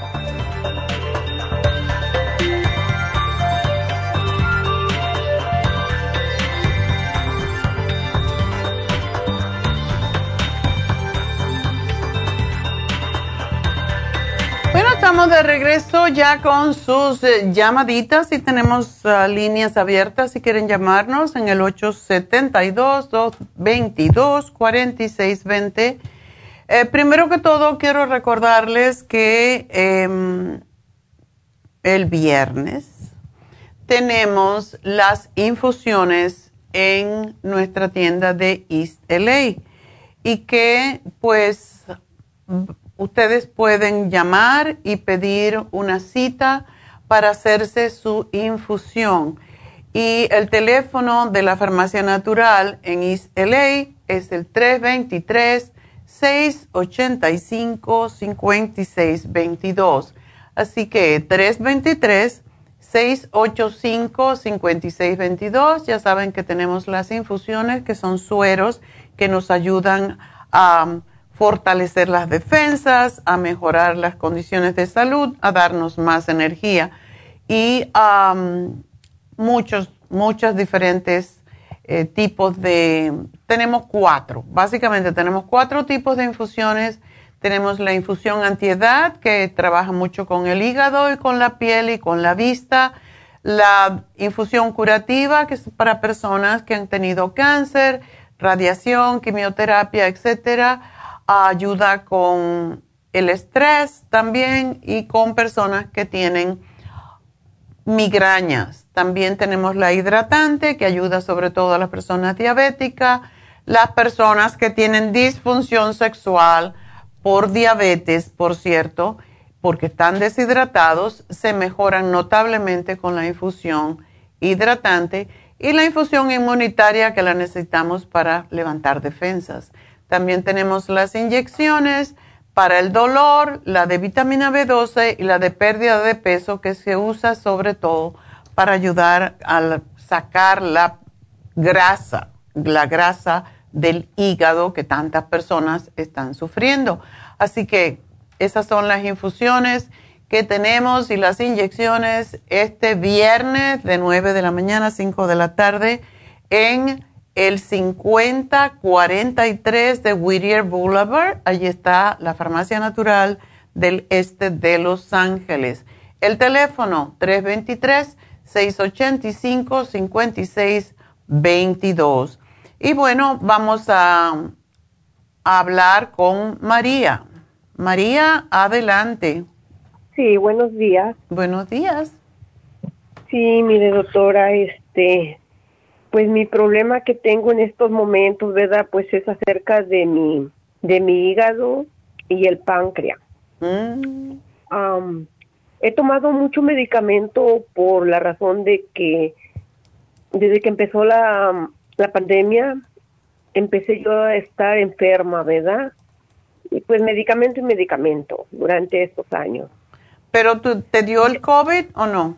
Estamos de regreso ya con sus eh, llamaditas y tenemos ah, líneas abiertas si quieren llamarnos en el 872-222-4620. Eh, primero que todo, quiero recordarles que em, el viernes tenemos las infusiones en nuestra tienda de East LA y que pues ustedes pueden llamar y pedir una cita para hacerse su infusión. Y el teléfono de la farmacia natural en East LA es el 323-685-5622. Así que 323-685-5622. Ya saben que tenemos las infusiones que son sueros que nos ayudan a fortalecer las defensas, a mejorar las condiciones de salud, a darnos más energía y muchos, muchos diferentes eh, tipos de... Tenemos cuatro, básicamente tenemos cuatro tipos de infusiones. Tenemos la infusión antiedad, que trabaja mucho con el hígado y con la piel y con la vista. La infusión curativa, que es para personas que han tenido cáncer radiación, quimioterapia, etcétera. Ayuda con el estrés también y con personas que tienen migrañas. También tenemos la hidratante que ayuda sobre todo a las personas diabéticas, las personas que tienen disfunción sexual por diabetes, por cierto, porque están deshidratados, se mejoran notablemente con la infusión hidratante y la infusión inmunitaria que la necesitamos para levantar defensas. También tenemos las inyecciones para el dolor, la de vitamina B12 y la de pérdida de peso que se usa sobre todo para ayudar a sacar la grasa, la grasa del hígado que tantas personas están sufriendo. Así que esas son las infusiones que tenemos y las inyecciones este viernes de 9 de la mañana a 5 de la tarde en el 5043 de Whittier Boulevard. Allí está la Farmacia Natural del Este de Los Ángeles. El teléfono 323-685-5622. Y bueno, vamos a, hablar con María. María, adelante. Sí, buenos días. Buenos días. Sí, mire doctora, este, pues mi problema que tengo en estos momentos, ¿verdad? Pues es acerca de mi, de mi hígado y el páncreas. Mm. he tomado mucho medicamento por la razón de que desde que empezó la, la pandemia, empecé yo a estar enferma, ¿verdad? Y pues medicamento y medicamento durante estos años. ¿Pero tú, te dio el COVID o no?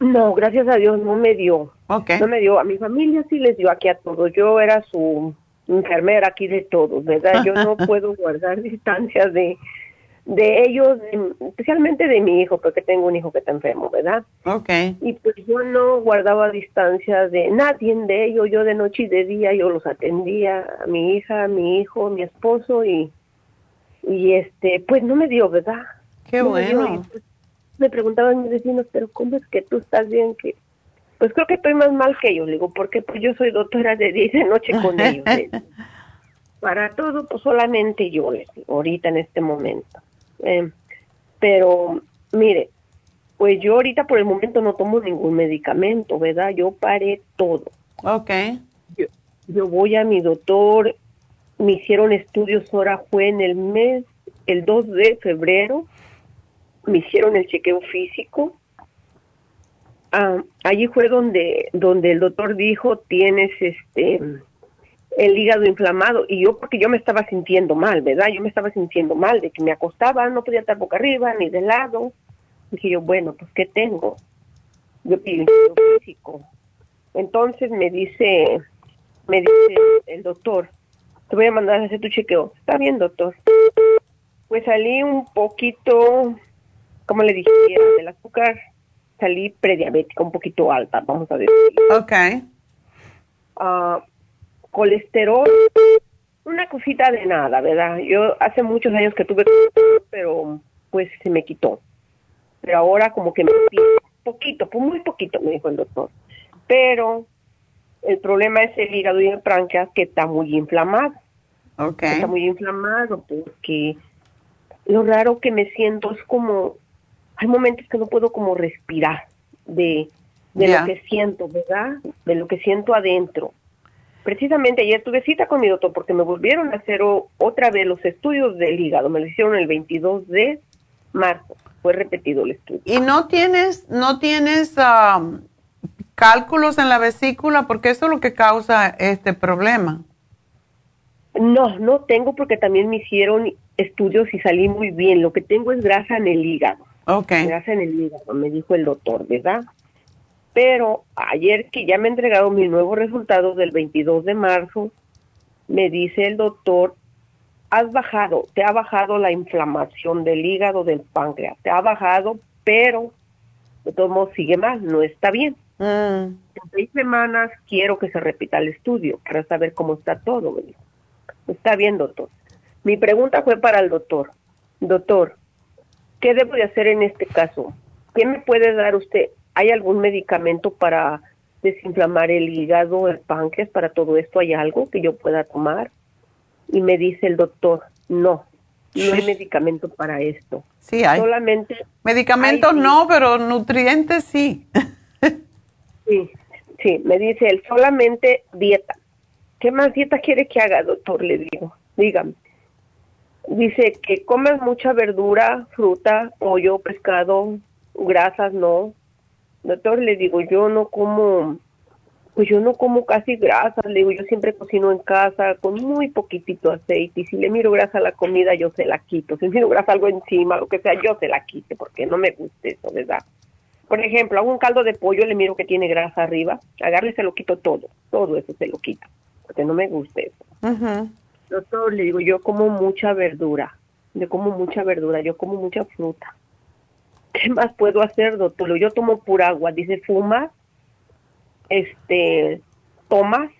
No, gracias a Dios no me dio. Okay. No me dio. A mi familia sí les dio aquí a todos. Yo era su enfermera aquí de todos, ¿verdad? Yo no puedo guardar distancias de, de ellos, especialmente de mi hijo, porque tengo un hijo que está enfermo, ¿verdad? Okay. Y pues yo no guardaba distancias de nadie de ellos. Yo de noche y de día yo los atendía, a mi hija, a mi hijo, mi esposo y, y este, pues no me dio, ¿verdad? Qué bueno. Pues, me preguntaban mis vecinos, pero ¿cómo es que tú estás bien? que Pues creo que estoy más mal que ellos, digo, porque pues yo soy doctora de día y de noche con ellos. Para todo, pues solamente yo les digo, ahorita en este momento. Eh, pero, mire, pues yo ahorita por el momento no tomo ningún medicamento, ¿verdad? Yo paré todo. Ok. Yo, yo voy a mi doctor, me hicieron estudios, ahora fue en el mes, el 2 de febrero, me hicieron el chequeo físico. Ah, allí fue donde, donde el doctor dijo tienes este el hígado inflamado y yo porque yo me estaba sintiendo mal, ¿verdad? Yo me estaba sintiendo mal de que me acostaba, no podía estar boca arriba ni de lado. Dije yo, bueno, pues ¿qué tengo? Yo pido físico. Entonces me dice, me dice el doctor, te voy a mandar a hacer tu chequeo. Está bien, doctor. Pues salí un poquito como le dije, del azúcar salí prediabética, un poquito alta, vamos a decir. Ok. Uh, colesterol, una cosita de nada, ¿verdad? Yo hace muchos años que tuve, pero pues se me quitó. Pero ahora como que me poquito, pues muy poquito, me dijo el doctor. Pero el problema es el hígado y el páncreas que está muy inflamado. Ok. Está muy inflamado porque lo raro que me siento es como hay momentos que no puedo como respirar de, de lo que siento, ¿verdad? De lo que siento adentro. Precisamente ayer tuve cita con mi doctor porque me volvieron a hacer otra vez los estudios del hígado. Me lo hicieron el 22 de marzo. Fue repetido el estudio. ¿Y no tienes, no tienes um, cálculos en la vesícula? Porque eso es lo que causa este problema. No, no tengo porque también me hicieron estudios y salí muy bien. Lo que tengo es grasa en el hígado. Ok. Me hacen el hígado, me dijo el doctor, ¿verdad? Pero ayer que ya me entregaron mis nuevos resultados del 22 de marzo, me dice el doctor, has bajado, te ha bajado la inflamación del hígado, del páncreas, te ha bajado, pero de todos modos sigue mal, no está bien. Mm. En seis semanas quiero que se repita el estudio para saber cómo está todo, me dijo. Está bien, doctor. Mi pregunta fue para el doctor. Doctor, ¿Qué debo de hacer en este caso? ¿Qué me puede dar usted? ¿Hay algún medicamento para desinflamar el hígado, el páncreas, para todo esto hay algo que yo pueda tomar. Y me dice el doctor, no, no hay medicamento para esto. Sí hay. Solamente medicamentos no, pero nutrientes sí. sí, sí, me dice él, solamente dieta. ¿Qué más dieta quiere que haga, doctor? Le digo, dígame. Dice que comes mucha verdura, fruta, pollo, pescado, grasas, no. Doctor, le digo, yo no como, pues yo no como casi grasas, le digo, yo siempre cocino en casa con muy poquitito aceite y si le miro grasa a la comida yo se la quito, si le miro grasa algo encima, lo que sea, yo se la quite porque no me gusta eso, ¿verdad? Por ejemplo, hago un caldo de pollo, le miro que tiene grasa arriba, agarro y se lo quito todo, todo eso se lo quito, porque no me gusta eso. Doctor, le digo, yo como mucha verdura, yo como mucha verdura, yo como mucha fruta. ¿Qué más puedo hacer, doctor? Yo tomo pura agua. Dice, ¿fumas? Este, ¿tomas?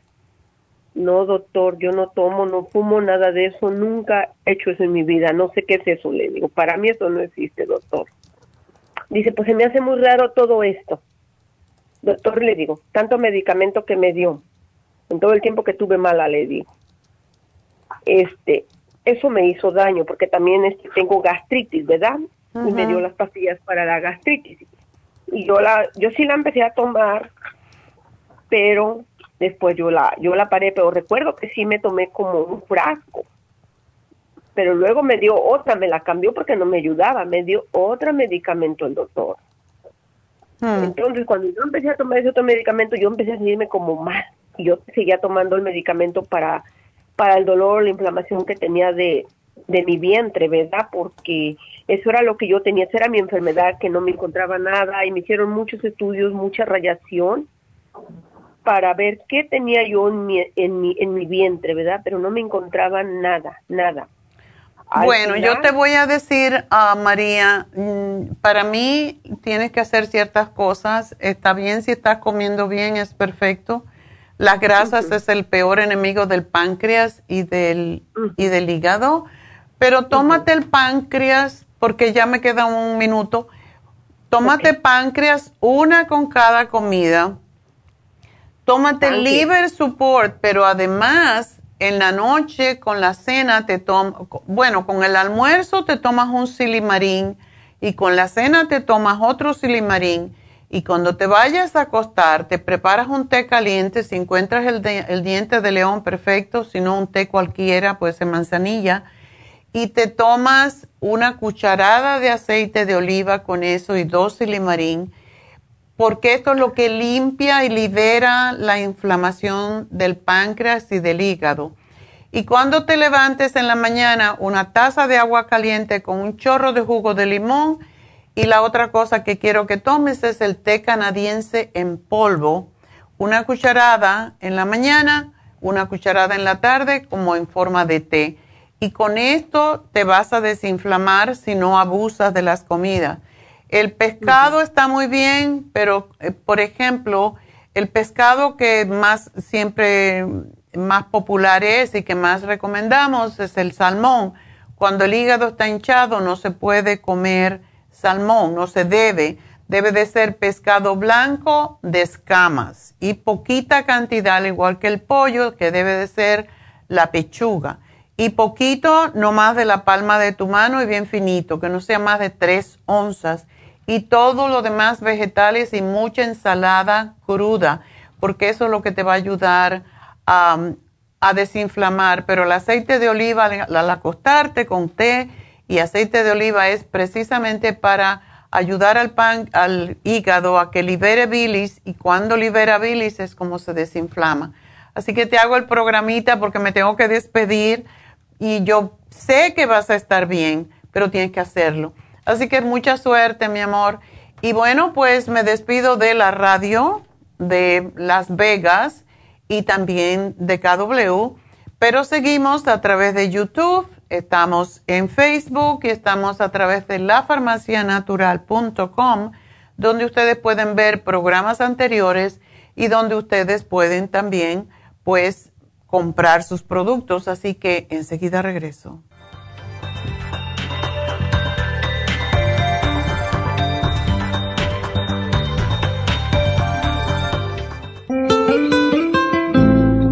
No, doctor, yo no tomo, no fumo nada de eso. Nunca he hecho eso en mi vida. No sé qué es eso, le digo. Para mí eso no existe, doctor. Dice, pues se me hace muy raro todo esto. Doctor, le digo, tanto medicamento que me dio. En todo el tiempo que tuve mala, le digo. Este, eso me hizo daño porque también este, tengo gastritis, ¿verdad? y me dio las pastillas para la gastritis. Y yo la, yo sí la empecé a tomar, pero después yo la, yo la paré, pero recuerdo que sí me tomé como un frasco. Pero luego me dio otra, me la cambió porque no me ayudaba, me dio otro medicamento el doctor. Hmm. Entonces, cuando yo empecé a tomar ese otro medicamento, yo empecé a sentirme como mal. Y yo seguía tomando el medicamento para, para el dolor, la inflamación que tenía de, de mi vientre, ¿verdad? Porque eso era lo que yo tenía, esa era mi enfermedad, que no me encontraba nada y me hicieron muchos estudios, mucha radiación para ver qué tenía yo en mi, en mi, en mi vientre, ¿verdad? Pero no me encontraba nada, nada. bueno, yo te voy a decir, a María, mm, para mí tienes que hacer ciertas cosas. Está bien si estás comiendo bien, es perfecto. Las grasas es el peor enemigo del páncreas y del, y del hígado. Pero tómate el páncreas porque ya me queda un minuto. Tómate páncreas, una con cada comida. Tómate liver support, pero además en la noche con la cena te tomas, bueno, con el almuerzo te tomas un silimarín y con la cena te tomas otro silimarín y cuando te vayas a acostar te preparas un té caliente, si encuentras el, diente de león perfecto, si no un té cualquiera, puede ser manzanilla y te tomas una cucharada de aceite de oliva con eso y dos silimarín, porque esto es lo que limpia y libera la inflamación del páncreas y del hígado. Y cuando te levantes en la mañana, una taza de agua caliente con un chorro de jugo de limón. Y la otra cosa que quiero que tomes es el té canadiense en polvo. Una cucharada en la mañana, una cucharada en la tarde como en forma de té y con esto te vas a desinflamar si no abusas de las comidas. El pescado está muy bien, pero eh, por ejemplo, el pescado que más siempre más popular es y que más recomendamos es el salmón. Cuando el hígado está hinchado no se puede comer salmón, no se debe. Debe de ser pescado blanco de escamas y poquita cantidad, al igual que el pollo, que debe de ser la pechuga y poquito, no más de la palma de tu mano y bien finito, que no sea más de tres onzas. Y todo lo demás vegetales y mucha ensalada cruda, porque eso es lo que te va a ayudar a, desinflamar. Pero el aceite de oliva al, acostarte con té y aceite de oliva es precisamente para ayudar al, pan, al hígado a que libere bilis y cuando libera bilis es como se desinflama. Así que te hago el programita porque me tengo que despedir y yo sé que vas a estar bien, pero tienes que hacerlo. Así que mucha suerte, mi amor. Y bueno, pues me despido de la radio de Las Vegas y también de KW, pero seguimos a través de YouTube, estamos en Facebook y estamos a través de lafarmacianatural.com, donde ustedes pueden ver programas anteriores y donde ustedes pueden también, pues, comprar sus productos, así que enseguida regreso.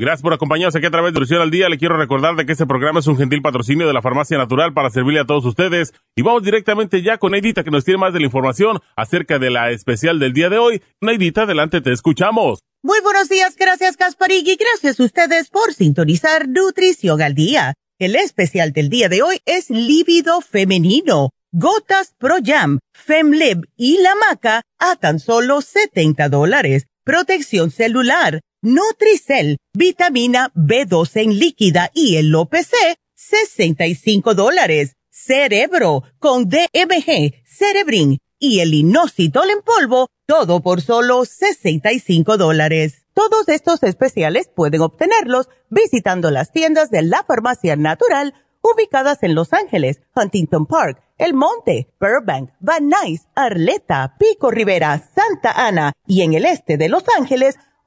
Gracias por acompañarnos aquí a través de Luciano al Día. Le quiero recordar de que este programa es un gentil patrocinio de la Farmacia Natural para servirle a todos ustedes. Y vamos directamente ya con Neidita que nos tiene más de la información acerca de la especial del día de hoy. Neidita, adelante, te escuchamos. Muy buenos días, gracias Gasparigui. Gracias a ustedes por sintonizar Nutrición al Día. El especial del día de hoy es Lívido Femenino. Gotas Pro Jam, Femlib y la maca a tan solo 70 dólares. Protección celular Nutricel, vitamina B12 en líquida y el OPC, 65 dólares. Cerebro, con DMG, Cerebrin y el inositol en polvo, todo por solo 65 dólares. Todos estos especiales pueden obtenerlos visitando las tiendas de la farmacia natural ubicadas en Los Ángeles, Huntington Park, El Monte, Burbank, Van Nuys, Arleta, Pico Rivera, Santa Ana y en el este de Los Ángeles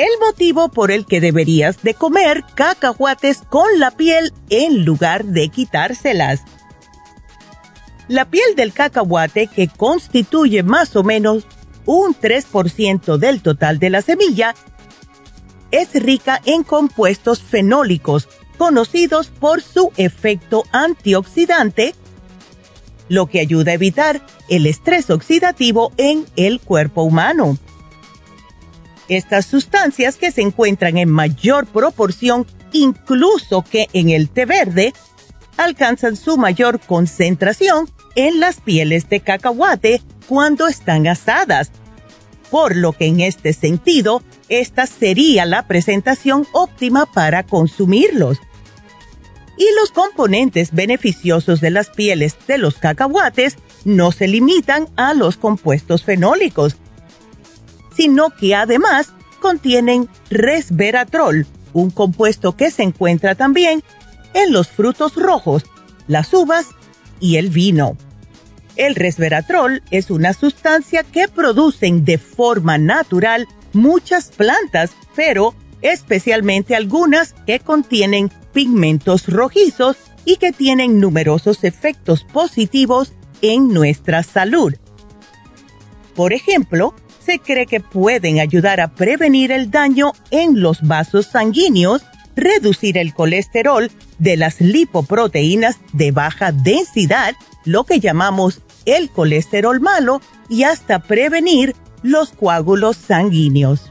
El motivo por el que deberías de comer cacahuates con la piel en lugar de quitárselas. La piel del cacahuate, que constituye más o menos un 3% del total de la semilla, es rica en compuestos fenólicos conocidos por su efecto antioxidante, lo que ayuda a evitar el estrés oxidativo en el cuerpo humano. Estas sustancias que se encuentran en mayor proporción incluso que en el té verde, alcanzan su mayor concentración en las pieles de cacahuate cuando están asadas, por lo que en este sentido, esta sería la presentación óptima para consumirlos. Y los componentes beneficiosos de las pieles de los cacahuates no se limitan a los compuestos fenólicos, sino que además contienen resveratrol, un compuesto que se encuentra también en los frutos rojos, las uvas y el vino. El resveratrol es una sustancia que producen de forma natural muchas plantas, pero especialmente algunas que contienen pigmentos rojizos y que tienen numerosos efectos positivos en nuestra salud. Por ejemplo, se cree que pueden ayudar a prevenir el daño en los vasos sanguíneos, reducir el colesterol de las lipoproteínas de baja densidad, lo que llamamos el colesterol malo, y hasta prevenir los coágulos sanguíneos.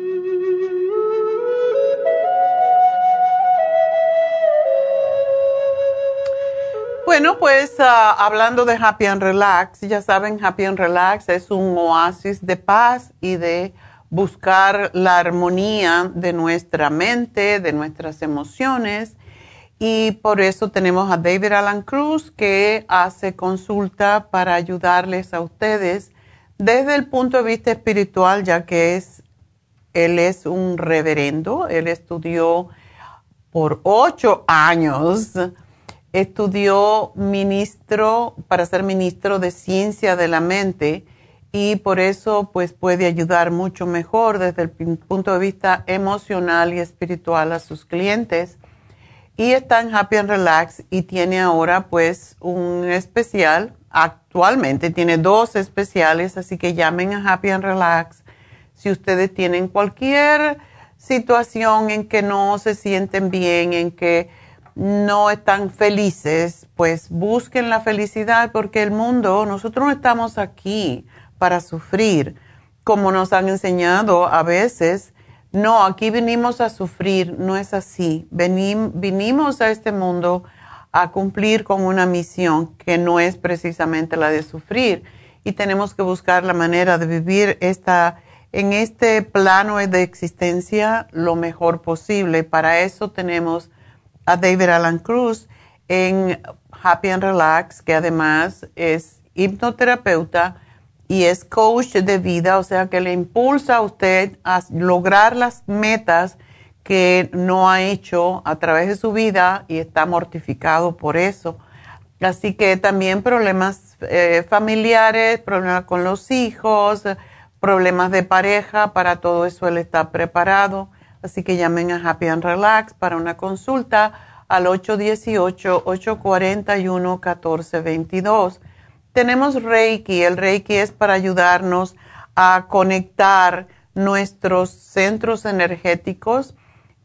Bueno, pues ah, hablando de Happy and Relax, ya saben, Happy and Relax es un oasis de paz y de buscar la armonía de nuestra mente, de nuestras emociones. Y por eso tenemos a David Alan Cruz que hace consulta para ayudarles a ustedes desde el punto de vista espiritual, ya que es, él es un reverendo, él estudió por ocho años estudió ministro para ser ministro de ciencia de la mente y por eso pues puede ayudar mucho mejor desde el punto de vista emocional y espiritual a sus clientes. Y está en Happy and Relax y tiene ahora pues un especial. Actualmente tiene dos especiales, así que llamen a Happy and Relax si ustedes tienen cualquier situación en que no se sienten bien, en que no están felices, pues busquen la felicidad porque el mundo, nosotros no estamos aquí para sufrir, como nos han enseñado a veces. No, aquí venimos a sufrir, no es así. vinimos a este mundo a cumplir con una misión que no es precisamente la de sufrir y tenemos que buscar la manera de vivir esta, en este plano de existencia lo mejor posible. Para eso tenemos a David Alan Cruz en Happy and Relax, que además es hipnoterapeuta y es coach de vida, o sea que le impulsa a usted a lograr las metas que no ha hecho a través de su vida y está mortificado por eso. Así que también problemas eh, familiares, problemas con los hijos, problemas de pareja, para todo eso él está preparado. Así que llamen a Happy and Relax para una consulta al 818-841-1422. Tenemos Reiki. El Reiki es para ayudarnos a conectar nuestros centros energéticos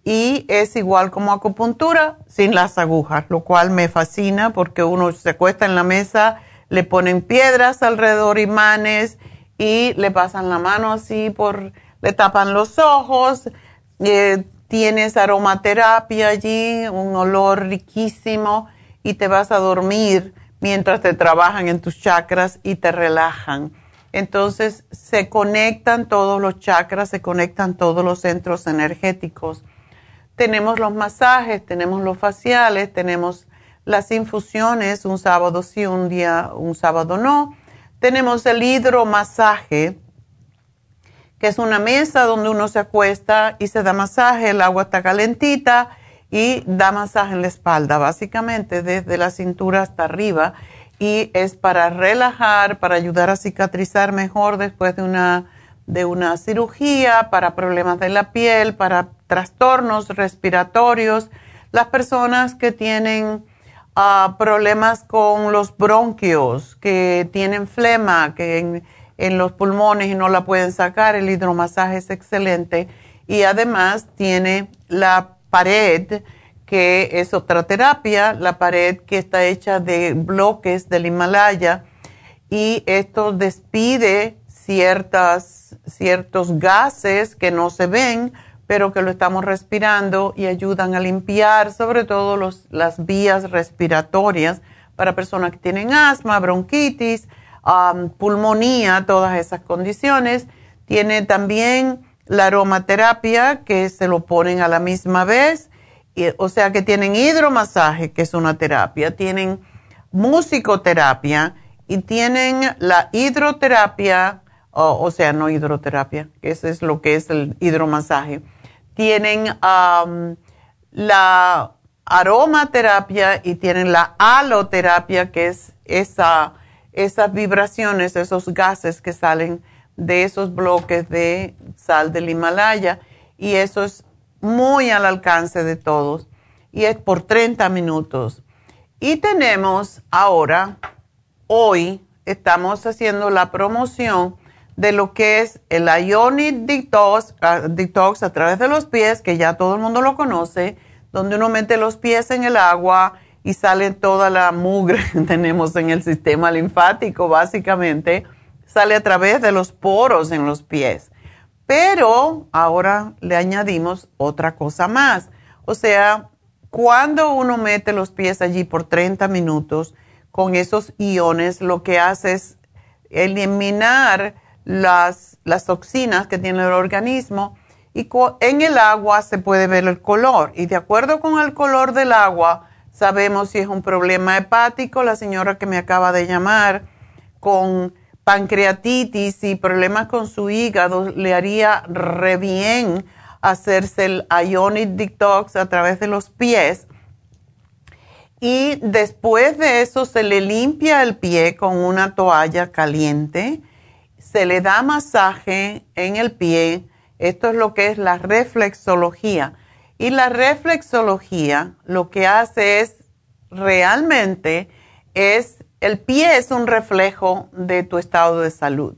y es igual como acupuntura sin las agujas, lo cual me fascina porque uno se acuesta en la mesa, le ponen piedras alrededor, imanes y le pasan la mano así por, le tapan los ojos tienes aromaterapia allí, un olor riquísimo y te vas a dormir mientras te trabajan en tus chakras y te relajan. Entonces se conectan todos los chakras, se conectan todos los centros energéticos. Tenemos los masajes, tenemos los faciales, tenemos las infusiones, un sábado sí, un día, un sábado no. Tenemos el hidromasaje, que es una mesa donde uno se acuesta y se da masaje, el agua está calentita y da masaje en la espalda, básicamente desde la cintura hasta arriba. Y es para relajar, para ayudar a cicatrizar mejor después de una, de una cirugía, para problemas de la piel, para trastornos respiratorios. Las personas que tienen ah, problemas con los bronquios, que tienen flema, que los pulmones y no la pueden sacar, el hidromasaje es excelente. Y además tiene la pared, que es otra terapia, la pared que está hecha de bloques del Himalaya y esto despide ciertas, ciertos gases que no se ven, pero que lo estamos respirando y ayudan a limpiar sobre todo los, las vías respiratorias para personas que tienen asma, bronquitis, pulmonía, todas esas condiciones. Tiene también la aromaterapia que se lo ponen a la misma vez, o sea que tienen hidromasaje, que es una terapia, tienen musicoterapia y tienen la hidroterapia, o, sea, no hidroterapia, eso es lo que es el hidromasaje. Tienen la aromaterapia y tienen la aloterapia, que es esa esas vibraciones, esos gases que salen de esos bloques de sal del Himalaya y eso es muy al alcance de todos y es por 30 minutos. Y tenemos ahora, hoy, estamos haciendo la promoción de lo que es el Ionic Detox, ah, Detox a través de los pies, que ya todo el mundo lo conoce, donde uno mete los pies en el agua y sale toda la mugre que tenemos en el sistema linfático, básicamente, sale a través de los poros en los pies. Pero ahora le añadimos otra cosa más. O sea, cuando uno mete los pies allí por 30 minutos con esos iones, lo que hace es eliminar las, las toxinas que tiene el organismo y en el agua se puede ver el color. Y de acuerdo con el color del agua, sabemos si es un problema hepático. La señora que me acaba de llamar con pancreatitis y problemas con su hígado, le haría re bien hacerse el Ionic Detox a través de los pies. Y después de eso se le limpia el pie con una toalla caliente, se le da masaje en el pie. Esto es lo que es la reflexología. Y la reflexología lo que hace es realmente es, el pie es un reflejo de tu estado de salud.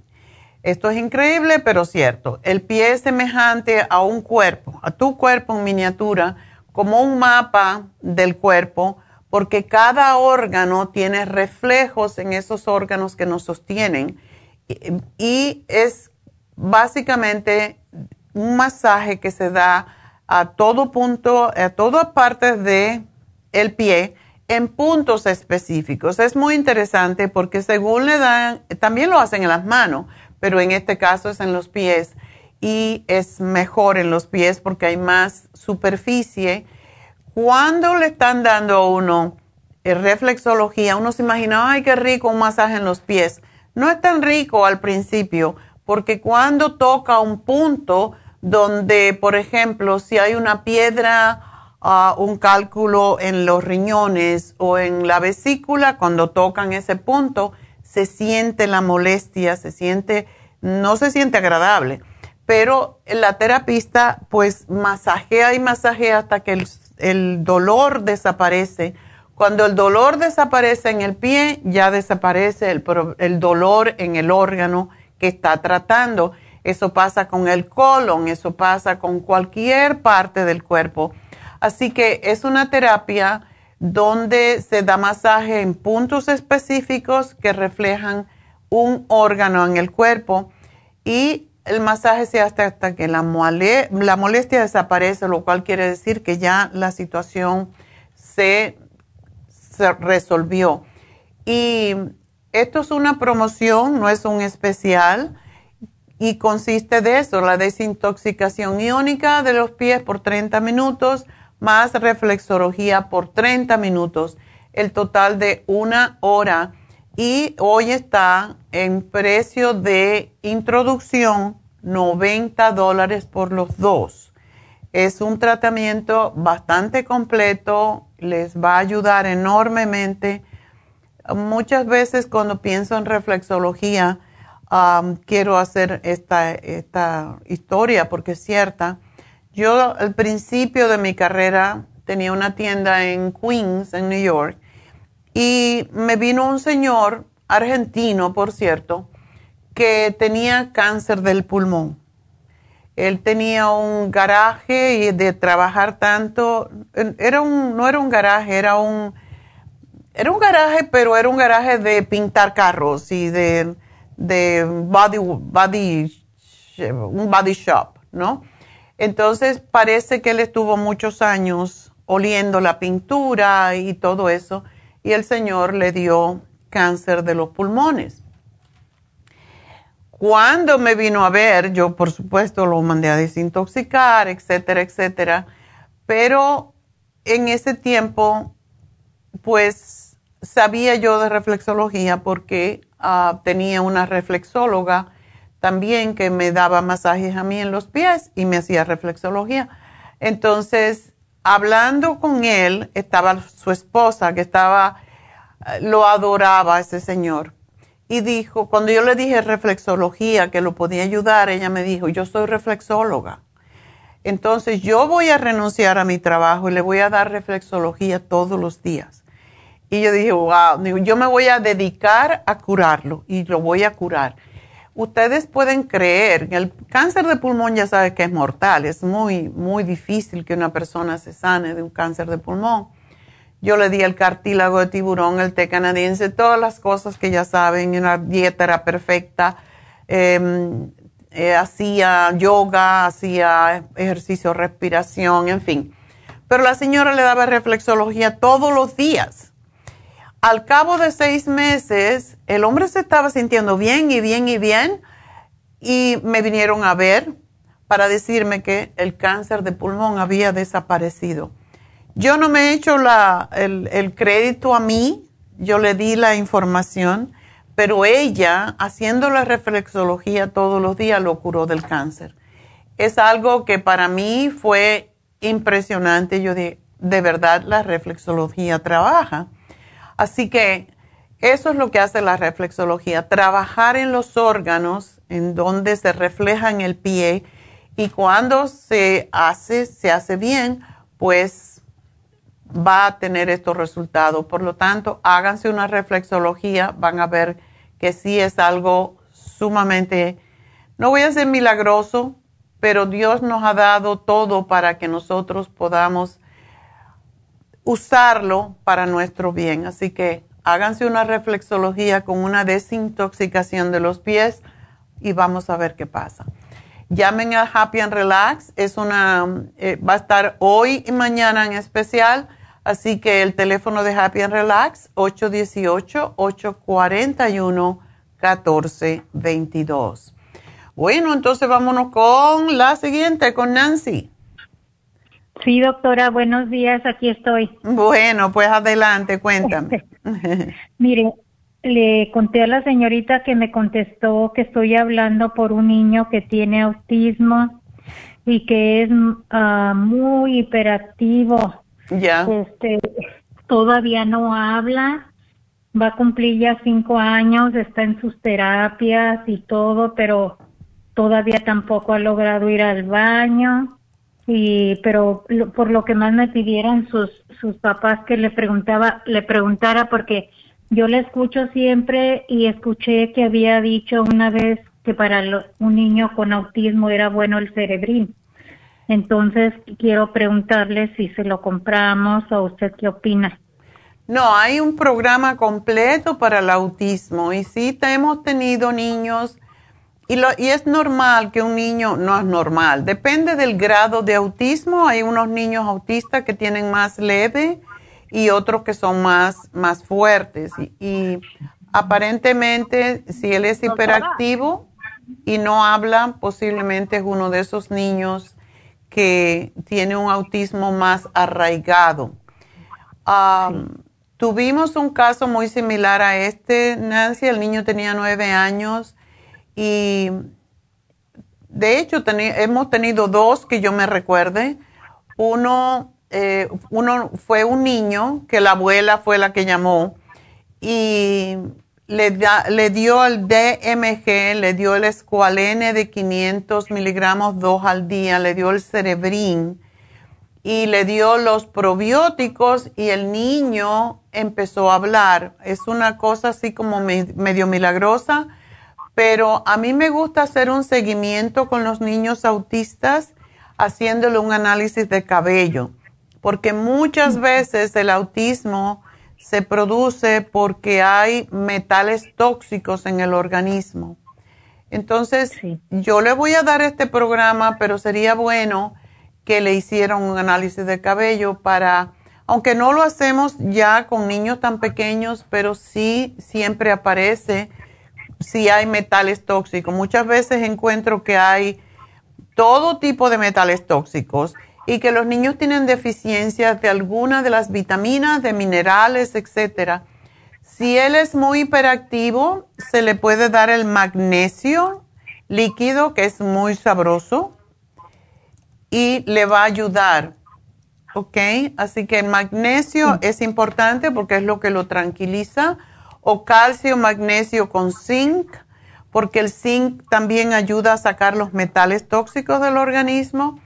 Esto es increíble, pero cierto. El pie es semejante a un cuerpo, a tu cuerpo en miniatura, como un mapa del cuerpo, porque cada órgano tiene reflejos en esos órganos que nos sostienen. Y, es básicamente un masaje que se da a todo punto, a todas partes del el pie, en puntos específicos. Es muy interesante porque según le dan, también lo hacen en las manos, pero en este caso es en los pies y es mejor en los pies porque hay más superficie. Cuando le están dando a uno eh, reflexología, uno se imagina, ay, qué rico un masaje en los pies. No es tan rico al principio porque cuando toca un punto donde, por ejemplo, si hay una piedra, uh, un cálculo en los riñones o en la vesícula, cuando tocan ese punto, se siente la molestia, se siente, no se siente agradable, pero la terapista pues masajea y masajea hasta que el, dolor desaparece. Cuando el dolor desaparece en el pie, ya desaparece el, el dolor en el órgano que está tratando. Eso pasa con el colon, eso pasa con cualquier parte del cuerpo. Así que es una terapia donde se da masaje en puntos específicos que reflejan un órgano en el cuerpo y el masaje se hace hasta que la, molestia desaparece, lo cual quiere decir que ya la situación se resolvió. Y esto es una promoción, no es un especial y consiste de eso, la desintoxicación iónica de los pies por 30 minutos más reflexología por 30 minutos, el total de una hora. Y hoy está en precio de introducción 90 dólares por los dos. Es un tratamiento bastante completo, les va a ayudar enormemente. Muchas veces cuando pienso en reflexología, um, quiero hacer esta, esta historia porque es cierta yo al principio de mi carrera tenía una tienda en Queens, en New York, y me vino un señor argentino, por cierto, que tenía cáncer del pulmón. Él tenía un garaje y de trabajar tanto, era un, no era un garaje, era un, era un garaje, pero era un garaje de pintar carros y de, de body, body, un body shop, ¿no? Entonces parece que él estuvo muchos años oliendo la pintura y todo eso, y el Señor le dio cáncer de los pulmones. Cuando me vino a ver, yo por supuesto lo mandé a desintoxicar, etcétera, etcétera, pero en ese tiempo, pues sabía yo de reflexología porque ah, tenía una reflexóloga también que me daba masajes a mí en los pies y me hacía reflexología. Entonces, hablando con él, estaba su esposa que estaba, eh, lo adoraba ese señor. Y dijo, cuando yo le dije reflexología, que lo podía ayudar, ella me dijo, yo soy reflexóloga. Entonces yo voy a renunciar a mi trabajo y le voy a dar reflexología todos los días. Y yo dije, wow, yo me voy a dedicar a curarlo y lo voy a curar. Ustedes pueden creer el cáncer de pulmón ya sabe que es mortal, es muy, muy difícil que una persona se sane de un cáncer de pulmón. Yo le di el cartílago de tiburón, el té canadiense, todas las cosas que ya saben, una dieta era perfecta. Em, eh, hacía yoga, hacía ejercicio respiración, en fin. Pero la señora le daba reflexología todos los días. Al cabo de seis meses, el hombre se estaba sintiendo bien y bien y bien y me vinieron a ver para decirme que el cáncer de pulmón había desaparecido. Yo no me he hecho el, el crédito a mí, yo le di la información pero ella, haciendo la reflexología todos los días, lo curó del cáncer. Es algo que para mí fue impresionante. Yo de, de verdad la reflexología trabaja. Así que eso es lo que hace la reflexología, trabajar en los órganos en donde se refleja en el pie y cuando se hace, se hace bien, pues va a tener estos resultados. Por lo tanto, háganse una reflexología, van a ver que sí es algo sumamente, no voy a ser milagroso, pero Dios nos ha dado todo para que nosotros podamos usarlo para nuestro bien. Así que háganse una reflexología con una desintoxicación de los pies y vamos a ver qué pasa. Llamen a Happy and Relax, es una, eh, va a estar hoy y mañana en especial Así que el teléfono de Happy and Relax, 818-841-1422. Bueno, entonces vámonos con la siguiente, con Nancy. Sí, doctora, buenos días, aquí estoy. Bueno, pues adelante, cuéntame. Mire, le conté a la señorita que me contestó que estoy hablando por un niño que tiene autismo y que es ah, muy hiperactivo ya. Este, todavía no habla, va a cumplir ya cinco años, está en sus terapias y todo, pero todavía tampoco ha logrado ir al baño. Y, pero por lo que más me pidieron sus, sus papás que le preguntaba, le preguntara porque yo le escucho siempre y escuché que había dicho una vez que para un niño con autismo era bueno el cerebrín. Entonces, quiero preguntarle si se lo compramos o usted qué opina. No, hay un programa completo para el autismo y sí hemos tenido niños y, lo, y es normal que un niño, no es normal, depende del grado de autismo. Hay unos niños autistas que tienen más leve y otros que son más, más fuertes. Y, y aparentemente, si él es hiperactivo y no habla, posiblemente es uno de esos niños que tiene un autismo más arraigado. Tuvimos un caso muy similar a este, Nancy, el niño tenía nueve años y de hecho hemos tenido dos que yo me recuerde. Uno, eh, uno fue un niño que la abuela fue la que llamó y le, le dio el DMG, le dio el escualene de 500 miligramos dos al día, le dio el cerebrín y le dio los probióticos y el niño empezó a hablar. Es una cosa así como medio milagrosa, pero a mí me gusta hacer un seguimiento con los niños autistas haciéndole un análisis de cabello, porque muchas veces el autismo se produce porque hay metales tóxicos en el organismo. Entonces, yo le voy a dar este programa, pero sería bueno que le hicieran un análisis de cabello para, aunque no lo hacemos ya con niños tan pequeños, pero sí siempre aparece si hay metales tóxicos. Muchas veces encuentro que hay todo tipo de metales tóxicos y que los niños tienen deficiencias de alguna de las vitaminas, de minerales, etcétera. Si él es muy hiperactivo, se le puede dar el magnesio líquido, que es muy sabroso, y le va a ayudar. ¿Ok? Así que el magnesio es importante porque es lo que lo tranquiliza. O calcio, magnesio con zinc, porque el zinc también ayuda a sacar los metales tóxicos del organismo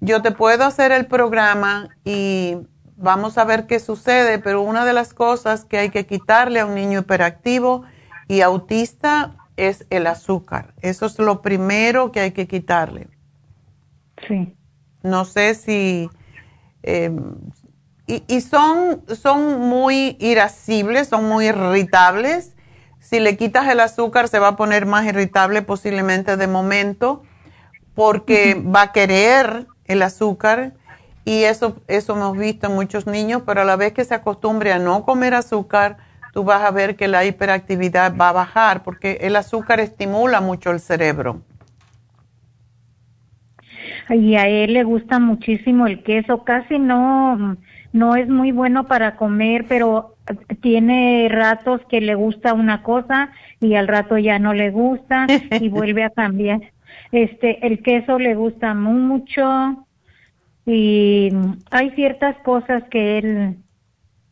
yo te puedo hacer el programa y vamos a ver qué sucede, pero una de las cosas que hay que quitarle a un niño hiperactivo y autista es el azúcar. Eso es lo primero que hay que quitarle. Sí. No sé si... Eh, y, son, son muy irascibles, son muy irritables. Si le quitas el azúcar se va a poner más irritable posiblemente de momento porque va a querer el azúcar y eso, eso hemos visto en muchos niños, pero a la vez que se acostumbre a no comer azúcar, tú vas a ver que la hiperactividad va a bajar porque el azúcar estimula mucho el cerebro. Y a él le gusta muchísimo el queso, casi no, no es muy bueno para comer, pero tiene ratos que le gusta una cosa y al rato ya no le gusta y vuelve a cambiar. Este, el queso le gusta mucho y hay ciertas cosas que él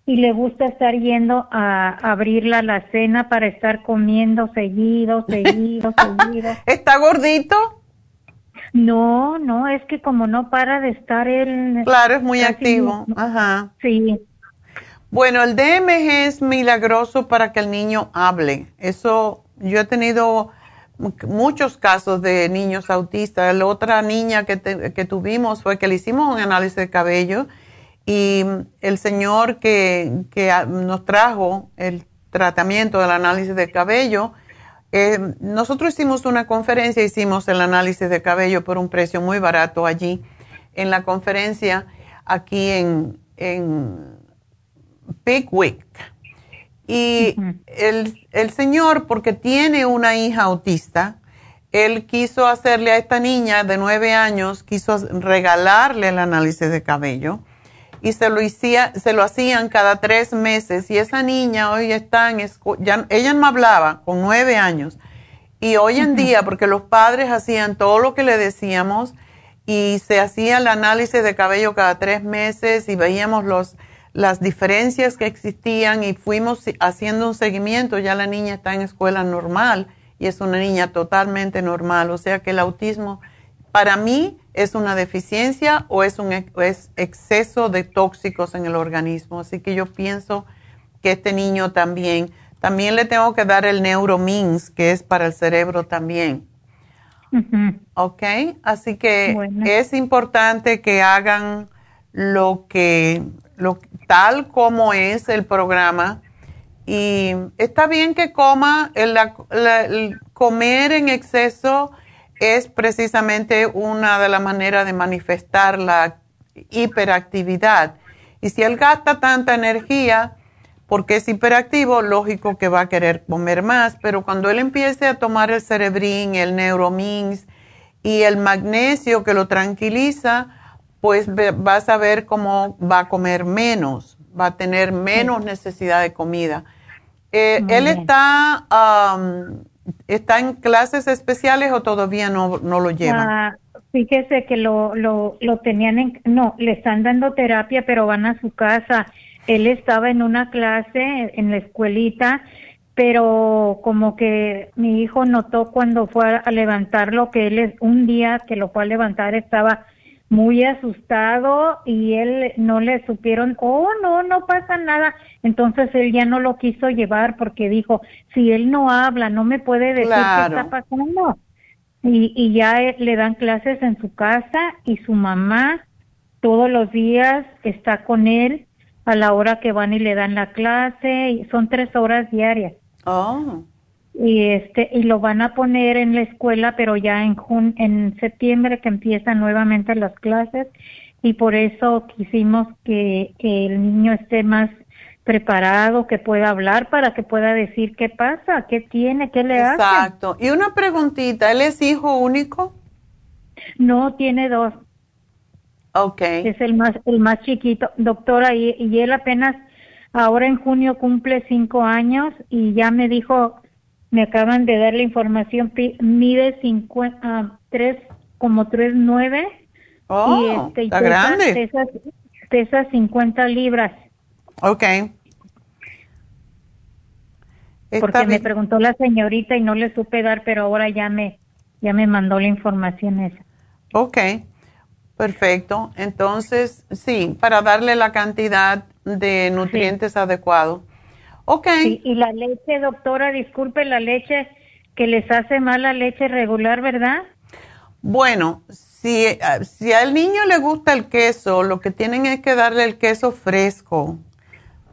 y le gusta estar yendo a abrirla la cena para estar comiendo seguido, seguido, seguido. ¿Está gordito? No, no, es que como no para de estar él. Claro, es muy activo. Ajá. Sí. Bueno, el DMG es milagroso para que el niño hable. Eso, yo he tenido muchos casos de niños autistas. La otra niña que, que tuvimos fue que le hicimos un análisis de cabello y el señor que, que nos trajo el tratamiento del análisis de cabello, eh, nosotros hicimos una conferencia, hicimos el análisis de cabello por un precio muy barato allí en la conferencia aquí en, en Pickwick. Y el, el señor, porque tiene una hija autista, él quiso hacerle a esta niña de nueve años, quiso regalarle el análisis de cabello y se lo, hacía, se lo hacían cada tres meses. Y esa niña hoy está en ya, ella no hablaba con nueve años. Y hoy en día, porque los padres hacían todo lo que le decíamos y se hacía el análisis de cabello cada tres meses y veíamos los, las diferencias que existían y fuimos haciendo un seguimiento, ya la niña está en escuela normal y es una niña totalmente normal. O sea que el autismo para mí es una deficiencia o es un es exceso de tóxicos en el organismo. Así que yo pienso que este niño también, también le tengo que dar el Neuromins, que es para el cerebro también. ¿Ok? Así que es importante que hagan lo que, lo, tal como es el programa. Y está bien que coma, el comer en exceso es precisamente una de las maneras de manifestar la hiperactividad. Y si él gasta tanta energía, porque es hiperactivo, lógico que va a querer comer más, pero cuando él empiece a tomar el cerebrín, el neuromins y el magnesio que lo tranquiliza, pues vas a ver cómo va a comer menos, va a tener menos necesidad de comida. Eh, él está ¿Está en clases especiales o todavía no, no lo llevan? Ah, fíjese que lo, lo, lo tenían en, no, le están dando terapia, pero van a su casa. Él estaba en una clase en la escuelita, pero como que mi hijo notó cuando fue a levantarlo que él un día que lo fue a levantar estaba muy asustado y él no le supieron, oh, no, no pasa nada. Entonces él ya no lo quiso llevar porque dijo, si él no habla, no me puede decir qué está pasando. Y, y ya le dan clases en su casa y su mamá todos los días está con él a la hora que van y le dan la clase y son tres horas diarias. Oh y este y lo van a poner en la escuela pero ya en jun en septiembre que empiezan nuevamente las clases y por eso quisimos que, que el niño esté más preparado, que pueda hablar para que pueda decir qué pasa, qué tiene, qué le hace. Exacto. Y una preguntita, ¿él es hijo único? No, tiene dos. Okay. Es el más el más chiquito, doctora, y, y él apenas ahora en junio cumple cinco años y ya me dijo me acaban de dar la información, mide 50, 3, como 3,9. Oh, y este, está grande. Pesa, 50 libras. Ok. Porque me preguntó la señorita y no le supe dar, pero ahora ya me, ya me mandó la información esa. Ok. Perfecto. Entonces, sí, para darle la cantidad de nutrientes adecuado. Ok. y la leche, doctora, disculpe, la leche que les hace mal la leche regular, ¿verdad? Bueno, si, eh, si al niño le gusta el queso, lo que tienen es que darle el queso fresco.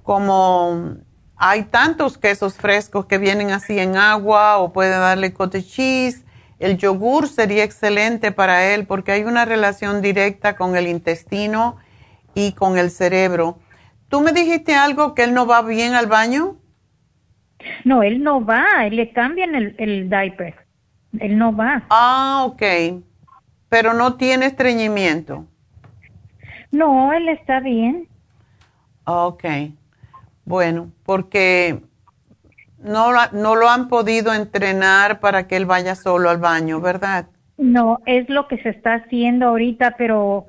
Como hay tantos quesos frescos que vienen así en agua o puede darle cottage cheese. El yogur sería excelente para él porque hay una relación directa con el intestino y con el cerebro. ¿Tú me dijiste algo que él no va bien al baño? No, él no va, él le cambian el, el diaper. Él no va. Ah, ok. Pero no tiene estreñimiento. No, él está bien. Ok. Bueno, porque no, no lo han podido entrenar para que él vaya solo al baño, ¿verdad? No, es lo que se está haciendo ahorita, pero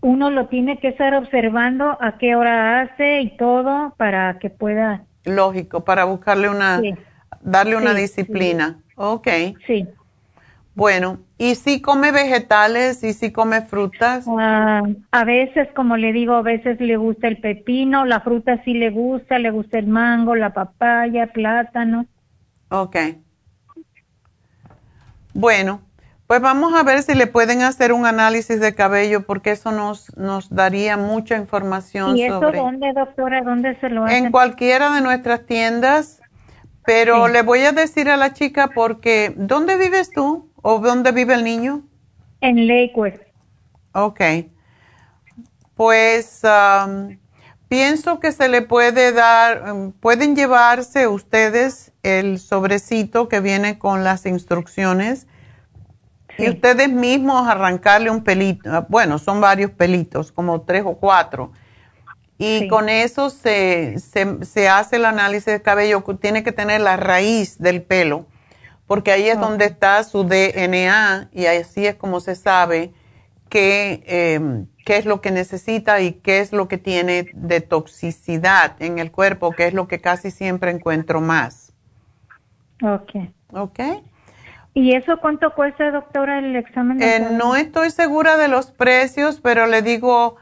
uno lo tiene que estar observando a qué hora hace y todo para que pueda. Lógico, para buscarle una, darle una disciplina. Ok. Sí. Bueno, ¿y si come vegetales y si come frutas? Ah, a veces, como le digo, a veces le gusta el pepino, la fruta sí le gusta, le gusta el mango, la papaya, plátano. Ok. Bueno, pues vamos a ver si le pueden hacer un análisis de cabello porque eso nos, nos daría mucha información. ¿Y eso dónde, doctora? ¿Dónde se lo hacen? En cualquiera de nuestras tiendas, pero le voy a decir a la chica porque, ¿dónde vives tú? ¿O dónde vive el niño? En Lakewood. Ok. Pues um, pienso que se le puede dar, um, pueden llevarse ustedes el sobrecito que viene con las instrucciones y ustedes mismos arrancarle un pelito, ah, bueno, son varios pelitos, como tres o cuatro. Y con eso se, se, se, hace el análisis de cabello, tiene que tener la raíz del pelo porque ahí es donde está su DNA y así es como se sabe qué, em, qué es lo que necesita y qué es lo que tiene de toxicidad en el cuerpo, que es lo que casi siempre encuentro más. Ok. Ok. ¿Y eso cuánto cuesta, doctora, el examen? De eh, no estoy segura de los precios, pero le digo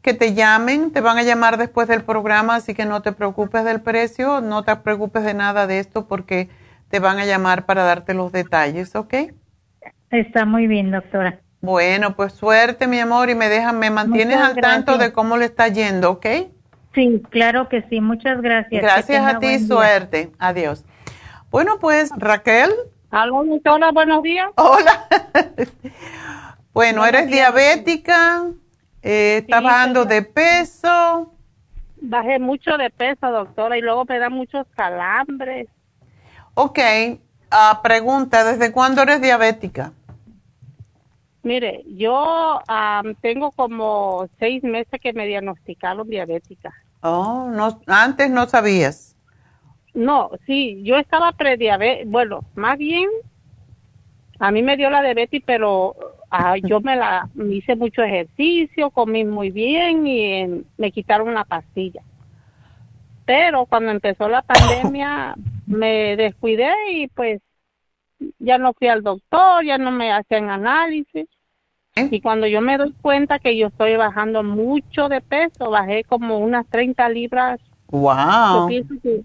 que te llamen, te van a llamar después del programa, así que no te preocupes del precio, no te preocupes de nada de esto porque te van a llamar para darte los detalles, ¿ok? Está muy bien, doctora. Bueno, pues suerte, mi amor, y me dejan, me mantienes al tanto de cómo le está yendo, ¿ok? Sí, claro que sí. Muchas gracias. Gracias a ti, suerte. Adiós. Bueno, pues Raquel. Aló, doctora, buenos días. Hola. bueno, eres diabética, eh, estás bajando de peso. Bajé mucho de peso, doctora, y luego me dan muchos calambres. Ok, uh, pregunta, ¿desde cuándo eres diabética? Mire, yo tengo como seis meses que me diagnosticaron diabética. Oh, no, antes no sabías. No, sí, yo estaba prediabética, bueno, más bien, a mí me dio la diabetes, pero ah, yo me la hice mucho ejercicio, comí muy bien y me quitaron la pastilla. Pero cuando empezó la pandemia me descuidé y pues ya no fui al doctor, ya no me hacían análisis. ¿Eh? Y cuando yo me doy cuenta que yo estoy bajando mucho de peso, bajé como unas 30 libras. Wow. Yo pienso que,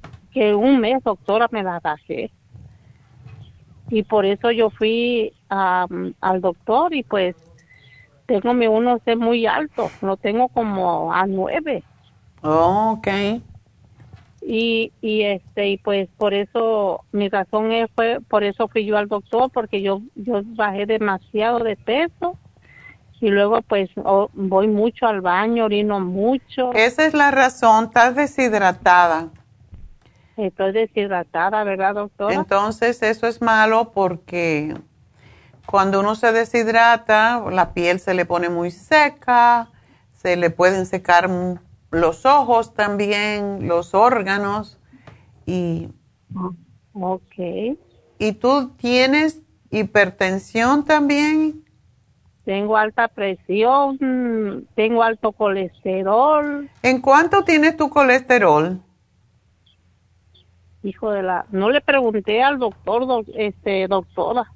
un mes, doctora, me la bajé. Y por eso yo fui al doctor y pues tengo mi uno c muy alto, lo tengo como a 9. Oh, ok y y este y pues por eso mi razón es, fue por eso fui yo al doctor porque yo yo bajé demasiado de peso y luego pues voy mucho al baño orino mucho esa es la razón estás deshidratada estoy deshidratada verdad doctora entonces eso es malo porque cuando uno se deshidrata la piel se le pone muy seca se le pueden secar los ojos también, los órganos y... Ok. ¿Y tú tienes hipertensión también? Tengo alta presión, tengo alto colesterol. ¿En cuánto tienes tu colesterol? Hijo de la, no le pregunté al doctor, este, doctora.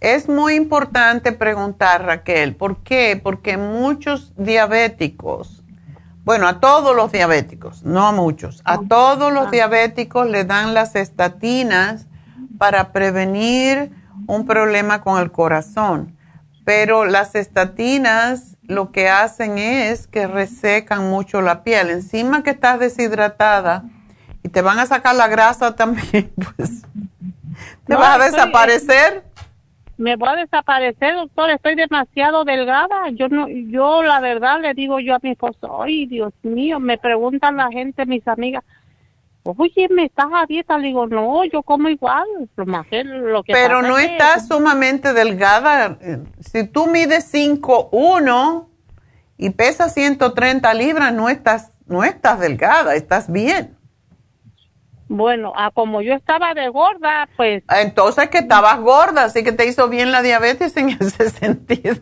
Es muy importante preguntar, Raquel, ¿por qué? Porque muchos diabéticos, bueno, a todos los diabéticos, no a muchos, a todos los diabéticos le dan las estatinas para prevenir un problema con el corazón. Pero las estatinas lo que hacen es que resecan mucho la piel. Encima que estás deshidratada y te van a sacar la grasa también, pues te vas a desaparecer. Me voy a desaparecer, doctor. Estoy demasiado delgada. Yo no, yo la verdad le digo yo a mi esposo, ay Dios mío, me preguntan la gente, mis amigas, oye, ¿me estás a dieta? Le digo, no, yo como igual, lo que Pero no estás sumamente delgada. Si tú mides 5'1 y pesas 130 libras, no estás, no estás delgada, estás bien. Bueno, a como yo estaba de gorda, pues... Ah, entonces que estabas gorda, así que te hizo bien la diabetes en ese sentido.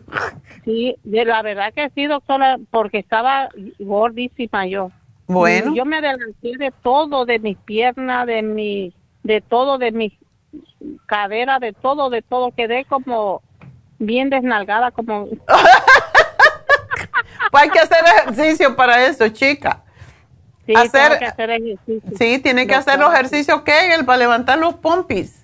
Sí, de la verdad que sí, doctora, porque estaba gordísima yo. Bueno. Yo me adelanté de todo, de mis piernas, de mi, de todo, de mi cadera, de todo, de todo. Quedé como bien desnalgada, como... pues hay que hacer ejercicio para eso, chica. Sí, hacer, que hacer ejercicio. Sí, tiene que hacer los ejercicios Kegel para levantar los pompis.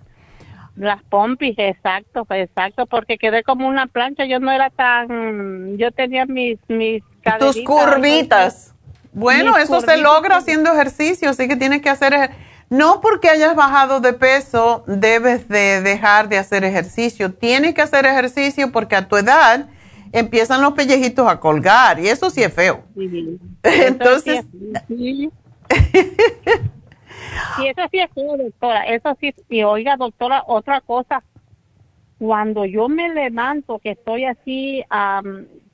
Las pompis, exacto, exacto, porque quedé como una plancha. Yo no era tan... Yo tenía mis... mis Tus curvitas. Bueno, eso se logra haciendo ejercicio, así que tienes que hacer... No porque hayas bajado de peso, debes de dejar de hacer ejercicio. Tienes que hacer ejercicio porque a tu edad empiezan los pellejitos a colgar y eso sí es feo. Entonces... Sí, eso sí es feo, doctora. Eso sí. Y oiga, doctora, otra cosa. Cuando yo me levanto, que estoy así,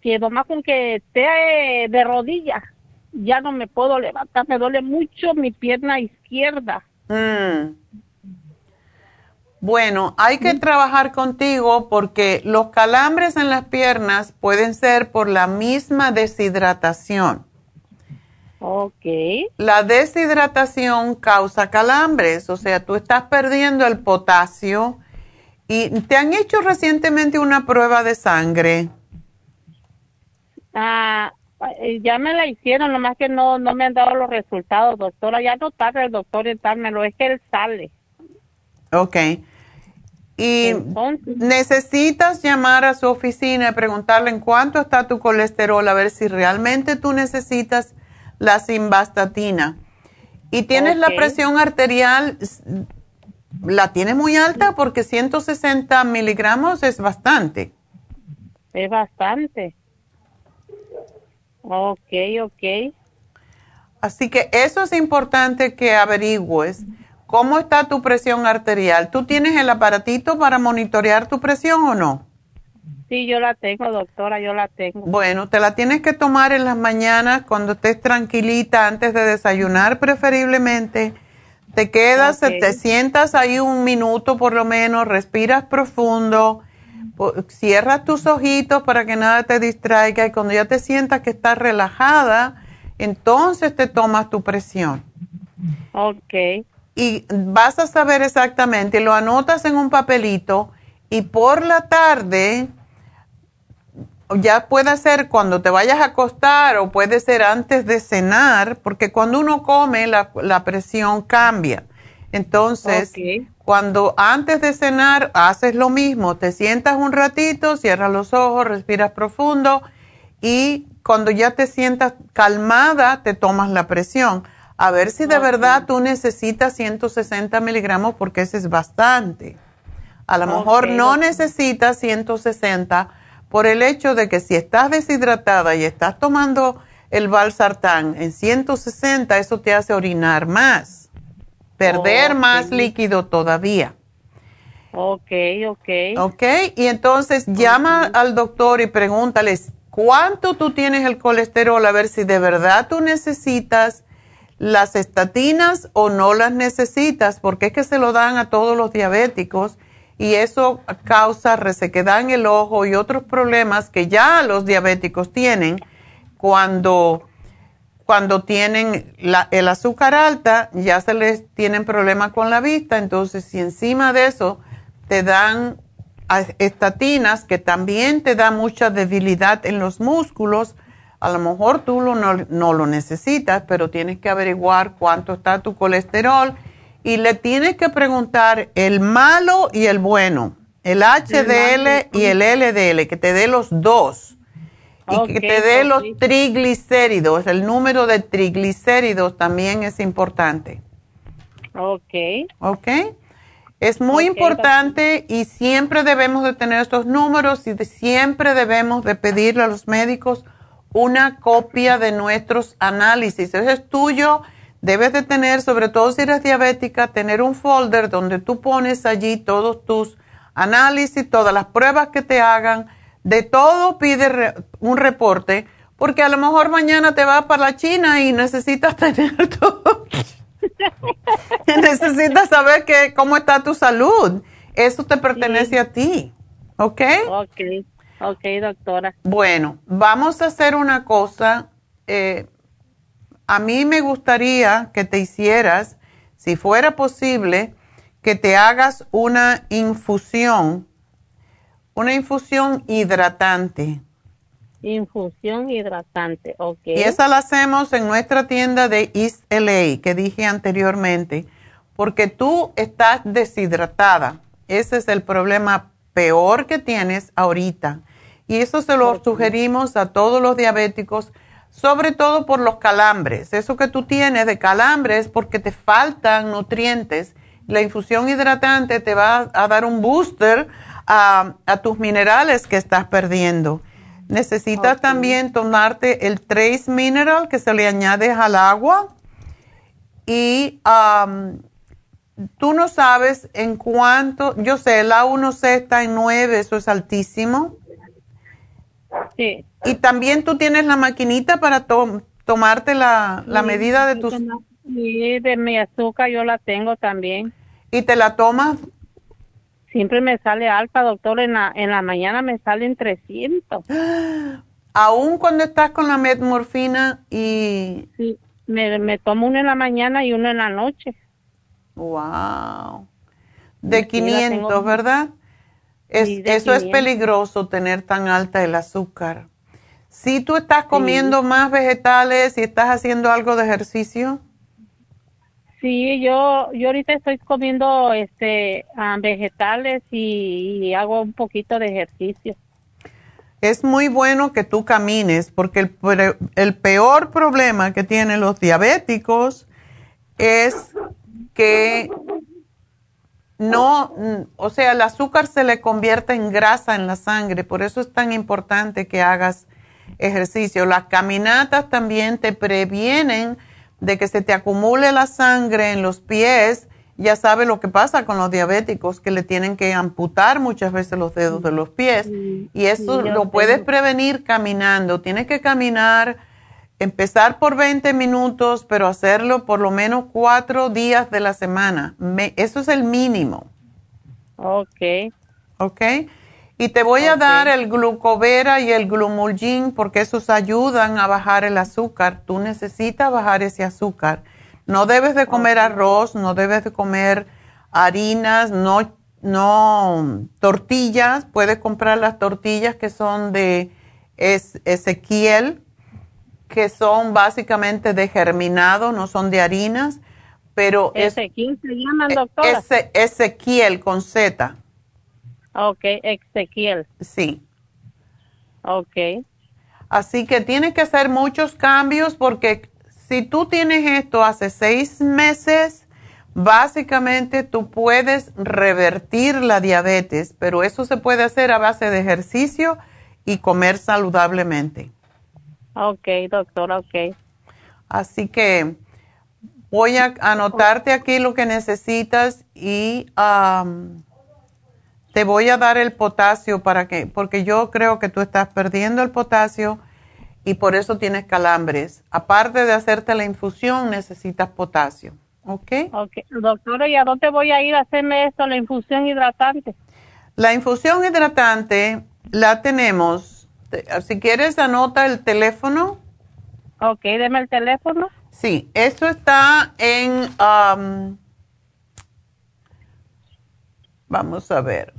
que nomás con que esté de rodillas, ya no me puedo levantar, me duele mucho mi pierna izquierda. Mm. Bueno, hay que trabajar contigo porque los calambres en las piernas pueden ser por la misma deshidratación. Ok. La deshidratación causa calambres, o sea, tú estás perdiendo el potasio y te han hecho recientemente una prueba de sangre. Ah, eh, ya me la hicieron, nomás que no, no me han dado los resultados, doctora. Ya no tarda el doctor en dármelo, es que él sale. Ok. Y necesitas llamar a su oficina y preguntarle en cuánto está tu colesterol, a ver si realmente tú necesitas la simvastatina. Y tienes la presión arterial, la tienes muy alta porque 160 miligramos es bastante. Es bastante. Ok, ok. Así que eso es importante que averigües. ¿Cómo está tu presión arterial? ¿Tú tienes el aparatito para monitorear tu presión o no? Sí, yo la tengo, doctora, yo la tengo. Bueno, te la tienes que tomar en las mañanas cuando estés tranquilita antes de desayunar preferiblemente. Te quedas, te sientas ahí un minuto por lo menos, respiras profundo cierra tus ojitos para que nada te distraiga y cuando ya te sientas que estás relajada, entonces te tomas tu presión. Ok. Y vas a saber exactamente, lo anotas en un papelito y por la tarde, ya puede ser cuando te vayas a acostar o puede ser antes de cenar, porque cuando uno come la, la presión cambia. Entonces, cuando antes de cenar haces lo mismo, te sientas un ratito, cierras los ojos, respiras profundo y cuando ya te sientas calmada, te tomas la presión. A ver si de verdad tú necesitas 160 miligramos porque ese es bastante. A lo mejor no necesitas 160 por el hecho de que si estás deshidratada y estás tomando el valsartán en 160, eso te hace orinar más perder más líquido todavía. Ok, ok. Ok, y entonces llama al doctor y pregúntales cuánto tú tienes el colesterol, a ver si de verdad tú necesitas las estatinas o no las necesitas, porque es que se lo dan a todos los diabéticos y eso causa resequedad en el ojo y otros problemas que ya los diabéticos tienen cuando cuando tienen el azúcar alta, ya se les tienen problemas con la vista, entonces si encima de eso te dan estatinas que también te da mucha debilidad en los músculos. A lo mejor tú no, no, lo necesitas, pero tienes que averiguar cuánto está tu colesterol y le tienes que preguntar el malo y el bueno, el HDL y el LDL, que te dé los dos y que te dé los triglicéridos. El número de triglicéridos también es importante. Ok. Ok. Es muy importante y siempre debemos de tener estos números y siempre debemos de pedirle a los médicos una copia de nuestros análisis. Ese es tuyo. Debes de tener, sobre todo si eres diabética, tener un folder donde tú pones allí todos tus análisis, todas las pruebas que te hagan. De todo pide un reporte, porque a lo mejor mañana te vas para la China y necesitas tener todo. Necesitas saber que, cómo está tu salud. Eso te pertenece a ti. ¿Ok? Ok, ok, doctora. Bueno, vamos a hacer una cosa. Eh, a mí me gustaría que te hicieras, si fuera posible, que te hagas una infusión, una infusión hidratante. Infusión hidratante, ok. Y esa la hacemos en nuestra tienda de East LA, que dije anteriormente, porque tú estás deshidratada. Ese es el problema peor que tienes ahorita. Y eso se lo sugerimos a todos los diabéticos, sobre todo por los calambres. Eso que tú tienes de calambres porque te faltan nutrientes. La infusión hidratante te va a dar un booster a, a tus minerales que estás perdiendo. Necesitas también tomarte el Trace Mineral que se le añade al agua. Y tú no sabes en cuánto, yo sé, el A1C está en 9, eso es altísimo. Sí. Y también tú tienes la maquinita para tomarte la, medida de tus... Sí, de mi azúcar yo la tengo también. ¿Y te la tomas Siempre me sale alta, doctor. En la, en la mañana me salen 300. Aún cuando estás con la metmorfina y... Sí, me, me tomo uno en la mañana y uno en la noche. Wow. De 500, ¿verdad? Es, eso es peligroso tener tan alta el azúcar. Si tú estás comiendo más vegetales y estás haciendo algo de ejercicio. Sí, yo, yo ahorita estoy comiendo este ah, vegetales y, hago un poquito de ejercicio. Es muy bueno que tú camines porque el, el peor problema que tienen los diabéticos es que no, o sea, el azúcar se le convierte en grasa en la sangre, por eso es tan importante que hagas ejercicio. Las caminatas también te previenen de que se te acumule la sangre en los pies, ya sabe lo que pasa con los diabéticos, que le tienen que amputar muchas veces los dedos de los pies. y eso lo puedes prevenir caminando. Tienes que caminar, empezar por 20 minutos, pero hacerlo por lo menos cuatro días de la semana. eso es el mínimo. Ok. Ok. Y te voy a dar el glucovera y el glumulgin porque esos ayudan a bajar el azúcar. Tú necesitas bajar ese azúcar. No debes de comer arroz, no debes de comer harinas, no, no tortillas. Puedes comprar las tortillas que son de Ezequiel, que son básicamente de germinado, no son de harinas. Pero Ezequiel se llama, doctora. Ezequiel con Z. Ok, Ezequiel. Sí. Ok. Así que tienes que hacer muchos cambios porque si tú tienes esto hace seis meses, básicamente tú puedes revertir la diabetes, pero eso se puede hacer a base de ejercicio y comer saludablemente. Ok, doctora, ok. Así que voy a anotarte aquí lo que necesitas y te voy a dar el potasio para que, porque yo creo que tú estás perdiendo el potasio y por eso tienes calambres. Aparte de hacerte la infusión, necesitas potasio. ¿Ok? Ok. Doctora, ¿y a dónde voy a ir a hacerme esto, la infusión hidratante? La infusión hidratante la tenemos. Si quieres, anota el teléfono. Ok, deme el teléfono. Sí, esto está en... Um, vamos a ver.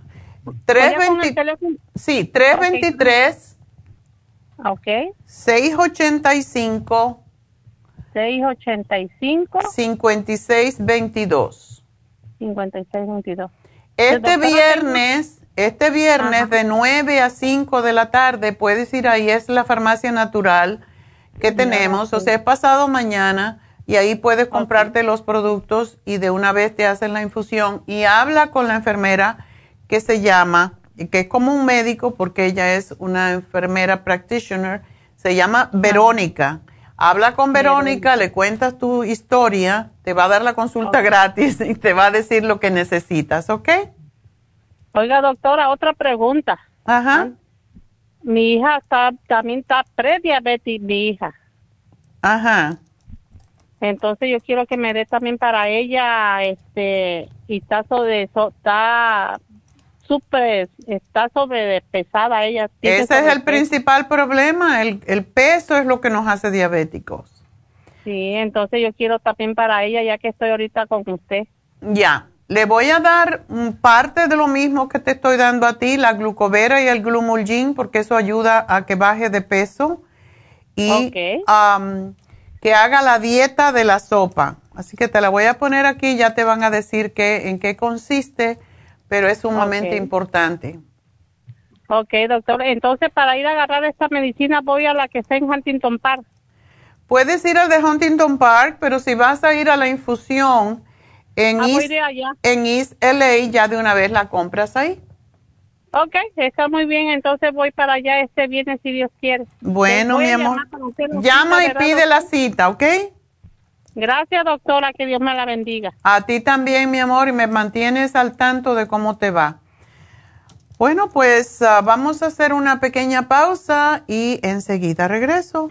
320, sí, 323. Ok. 685. 685. 5622. 5622. Este viernes, este viernes de 9 a 5 de la tarde puedes ir ahí, es la farmacia natural que tenemos, o sea, es pasado mañana y ahí puedes comprarte los productos y de una vez te hacen la infusión y habla con la enfermera que se llama, que es como un médico porque ella es una enfermera practitioner, se llama Verónica. Habla con Verónica, le cuentas tu historia, te va a dar la consulta gratis y te va a decir lo que necesitas, ¿ok? Oiga, doctora, otra pregunta. Ajá. Mi hija está, también está prediabetes, mi hija. Ajá. Entonces yo quiero que me dé también para ella, este, y está sobre, está súper, está sobre pesada ella. Ese es el principal problema, el, el peso es lo que nos hace diabéticos. Sí, entonces yo quiero también para ella, ya que estoy ahorita con usted. Ya, le voy a dar parte de lo mismo que te estoy dando a ti, la glucovera y el glumulgin, porque eso ayuda a que baje de peso. Y que haga la dieta de la sopa. Así que te la voy a poner aquí, ya te van a decir qué, en qué consiste, pero es sumamente importante. Ok, doctor. Entonces, para ir a agarrar esta medicina, voy a la que está en Huntington Park. Puedes ir al de Huntington Park, pero si vas a ir a la infusión en, Ah, voy East, allá. en East LA, ya de una vez la compras ahí. Ok, está muy bien. Entonces voy para allá este viernes, si Dios quiere. Bueno, mi amor. Llama cita, y ¿verdad, pide la cita, ¿ok? Gracias, doctora. Que Dios me la bendiga. A ti también, mi amor, y me mantienes al tanto de cómo te va. Bueno, pues ah, vamos a hacer una pequeña pausa y enseguida regreso.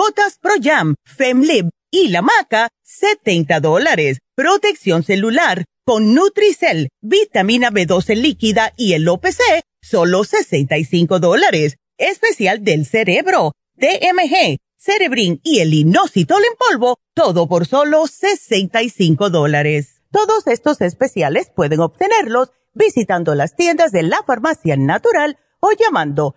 gotas Pro Jam, Femlib y la maca, 70 dólares. Protección celular con Nutricel, vitamina B12 líquida y el OPC, solo 65 dólares. Especial del cerebro, DMG, Cerebrin y el inositol en polvo, todo por solo 65 dólares. Todos estos especiales pueden obtenerlos visitando las tiendas de la farmacia natural o llamando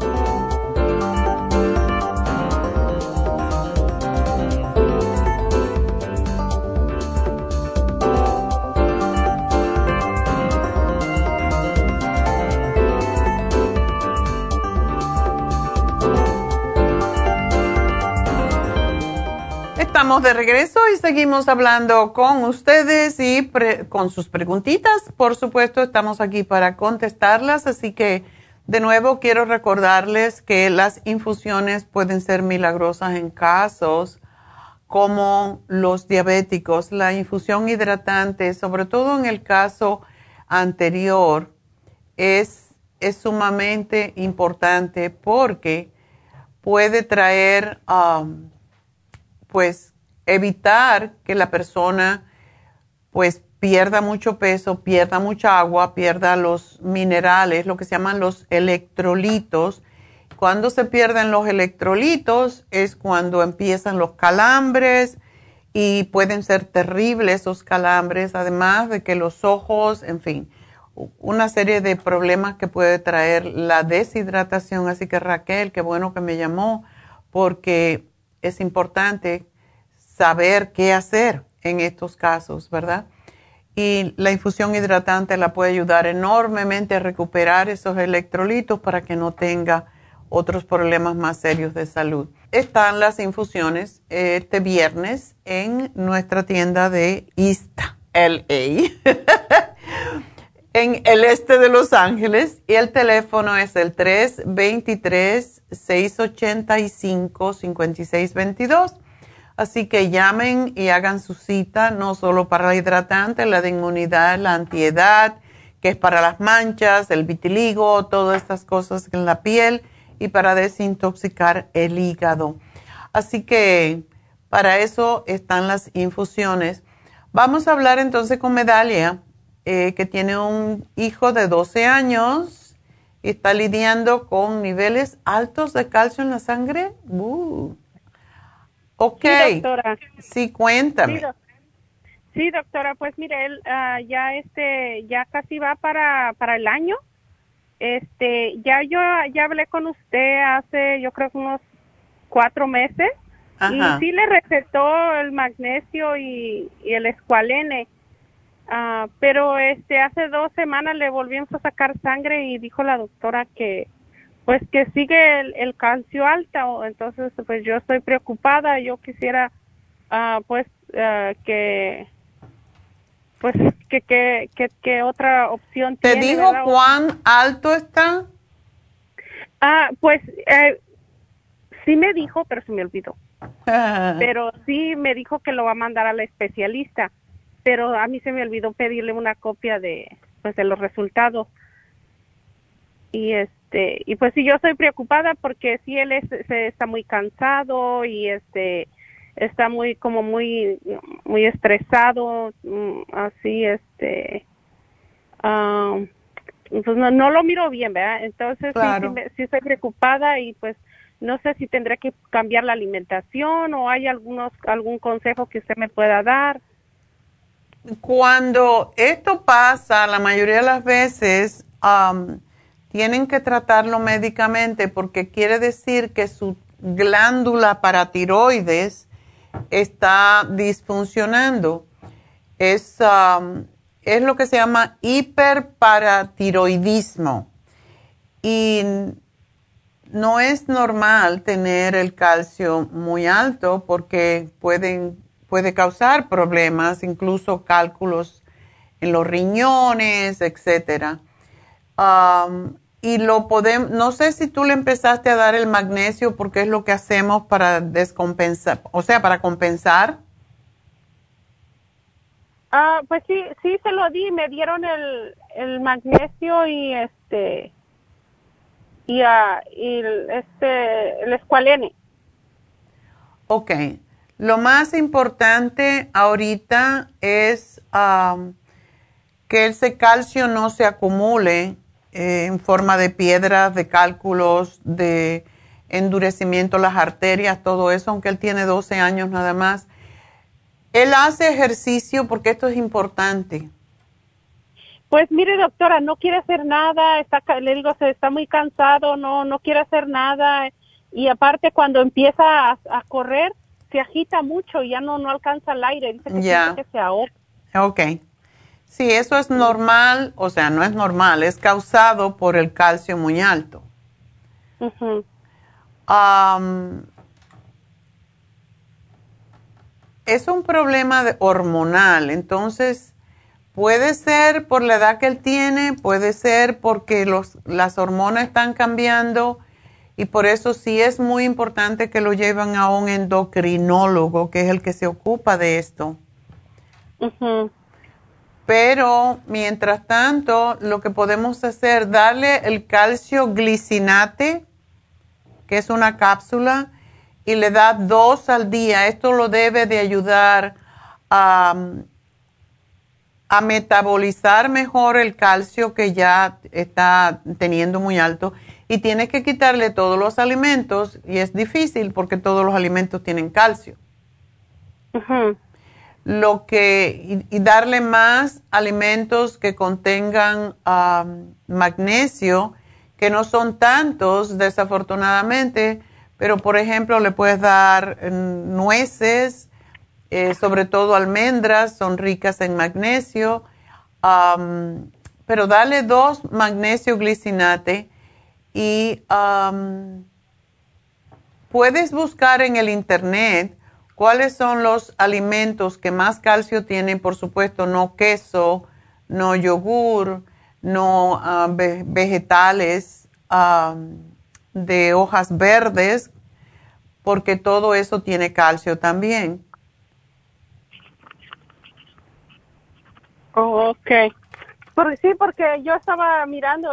De regreso y seguimos hablando con ustedes y con sus preguntitas. Por supuesto, estamos aquí para contestarlas, así que de nuevo quiero recordarles que las infusiones pueden ser milagrosas en casos como los diabéticos. La infusión hidratante, sobre todo en el caso anterior, es, es sumamente importante porque puede traer... Pues evitar que la persona pues pierda mucho peso, pierda mucha agua, pierda los minerales, lo que se llaman los electrolitos. Cuando se pierden los electrolitos es cuando empiezan los calambres y pueden ser terribles esos calambres, además de que los ojos, en fin, una serie de problemas que puede traer la deshidratación. Así que Raquel, qué bueno que me llamó, porque es importante saber qué hacer en estos casos, ¿verdad? Y la infusión hidratante la puede ayudar enormemente a recuperar esos electrolitos para que no tenga otros problemas más serios de salud. Están las infusiones este viernes en nuestra tienda de East LA, en el este de Los Ángeles, y el teléfono es el 323-685-5622. Así que llamen y hagan su cita, no solo para la hidratante, la de inmunidad, la antiedad, que es para las manchas, el vitiligo, todas estas cosas en la piel y para desintoxicar el hígado. Así que para eso están las infusiones. Vamos a hablar entonces con Medalia, eh, que tiene un hijo de 12 años y está lidiando con niveles altos de calcio en la sangre. Uh. Ok. Sí, doctora. Sí, cuéntame. Sí, doctora, pues mire, él ah, ya este, ya casi va para, para el año. Este, ya yo ya hablé con usted hace, yo creo que unos cuatro meses. Y sí le recetó el magnesio y, el escualene. Ah, pero este, hace dos semanas le volvimos a sacar sangre y dijo la doctora que, pues que sigue el, calcio alto, entonces pues yo estoy preocupada, yo quisiera uh, pues uh, que pues que, que, que, otra opción ¿Te dijo cuán alto está? Ah, pues eh, sí me dijo, pero se me olvidó. pero sí me dijo que lo va a mandar a la especialista, pero a mí se me olvidó pedirle una copia de pues de los resultados. Y este este y pues sí yo estoy preocupada porque si él se está muy cansado y este está muy como muy muy estresado mm, así este um, pues no, no lo miro bien verdad entonces sí, sí, estoy preocupada y pues no sé si tendré que cambiar la alimentación o hay algunos algún consejo que usted me pueda dar. Cuando esto pasa la mayoría de las veces um, tienen que tratarlo médicamente porque quiere decir que su glándula paratiroides está disfuncionando. Es, um, es lo que se llama hiperparatiroidismo. Y no es normal tener el calcio muy alto porque pueden, puede causar problemas, incluso cálculos en los riñones, etcétera. Um, y lo podemos, no sé si tú le empezaste a dar el magnesio porque es lo que hacemos para descompensar, o sea, para compensar. Ah, pues sí, sí se lo di, me dieron el, el magnesio y este y, uh, y el, este el escualene. Ok, lo más importante ahorita es que ese calcio no se acumule eh, en forma de piedras, de cálculos, de endurecimiento las arterias, todo eso, aunque él tiene 12 años nada más. Él hace ejercicio porque esto es importante. Pues mire, doctora, no quiere hacer nada, está, le digo, se está muy cansado, no, no quiere hacer nada. Y aparte, cuando empieza a, correr, se agita mucho y ya no, no alcanza el aire. Dice que, que se ahoga. Ok. Sí, eso es normal, o sea, no es normal, es causado por el calcio muy alto. es un problema de hormonal, entonces puede ser por la edad que él tiene, puede ser porque los, las hormonas están cambiando y por eso sí es muy importante que lo lleven a un endocrinólogo, que es el que se ocupa de esto. Pero mientras tanto, lo que podemos hacer, darle el calcio glicinate, que es una cápsula, y le da dos al día. Esto lo debe de ayudar a, metabolizar mejor el calcio que ya está teniendo muy alto. Y tiene que quitarle todos los alimentos, y es difícil porque todos los alimentos tienen calcio lo que y, darle más alimentos que contengan magnesio, que no son tantos desafortunadamente, pero por ejemplo le puedes dar mm, nueces, eh, sobre todo almendras, son ricas en magnesio, pero dale dos magnesio glicinate y puedes buscar en el internet ¿Cuáles son los alimentos que más calcio tienen? Por supuesto, no queso, no yogur, no ah, vegetales ah, de hojas verdes, porque todo eso tiene calcio también. Oh, ok. sí, porque yo estaba mirando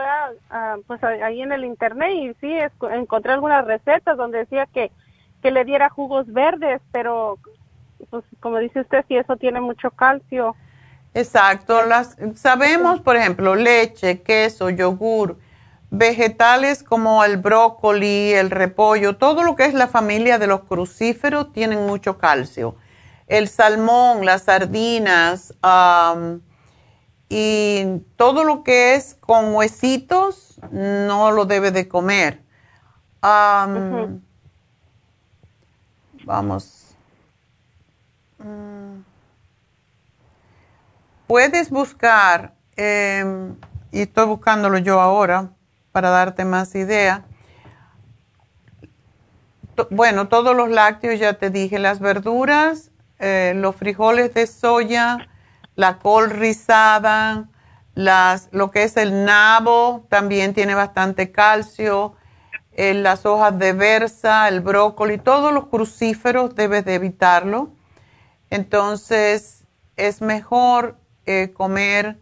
ah, pues ahí en el internet y sí, encontré algunas recetas donde decía que que le diera jugos verdes, pero pues como dice usted, si eso tiene mucho calcio. Exacto, las sabemos, por ejemplo, leche, queso, yogur, vegetales como el brócoli, el repollo, todo lo que es la familia de los crucíferos tienen mucho calcio. El salmón, las sardinas y todo lo que es con huesitos no lo debe de comer. Vamos. Mm. Puedes buscar, em, y estoy buscándolo yo ahora para darte más idea. Bueno, todos los lácteos, ya te dije, las verduras, eh, los frijoles de soya, la col rizada, las, lo que es el nabo, también tiene bastante calcio, las hojas de versa, el brócoli, todos los crucíferos debes de evitarlo. Entonces es mejor eh, comer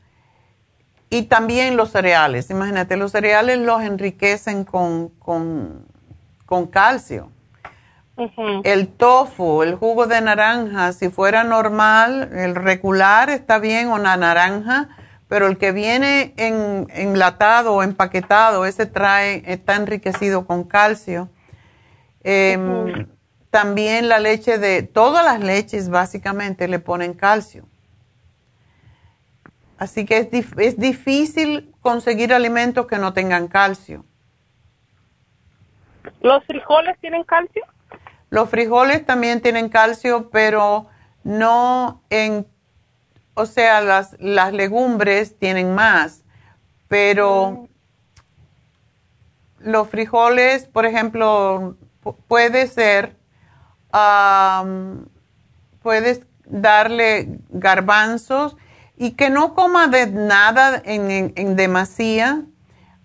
y también los cereales. Imagínate, los cereales los enriquecen con, con, calcio. El tofu, el jugo de naranja, si fuera normal, el regular está bien o la naranja pero el que viene en, enlatado o empaquetado, ese trae, está enriquecido con calcio. Em, también la leche de, todas las leches básicamente le ponen calcio. Así que es, es difícil conseguir alimentos que no tengan calcio. ¿Los frijoles tienen calcio? Los frijoles también tienen calcio, pero no en o sea, las, las legumbres tienen más, pero los frijoles, por ejemplo, puede ser, puedes darle garbanzos y que no coma de nada en, en, demasía.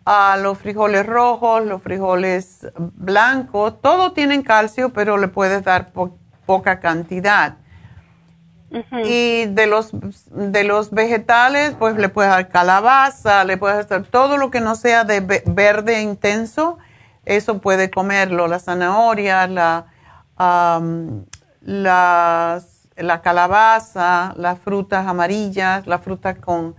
a los frijoles rojos, los frijoles blancos, todos tienen calcio, pero le puedes dar poca cantidad. Y de los, de los vegetales, pues le puedes dar calabaza, le puedes hacer todo lo que no sea de verde intenso, eso puede comerlo, la zanahoria, la, la calabaza, las frutas amarillas, las frutas con...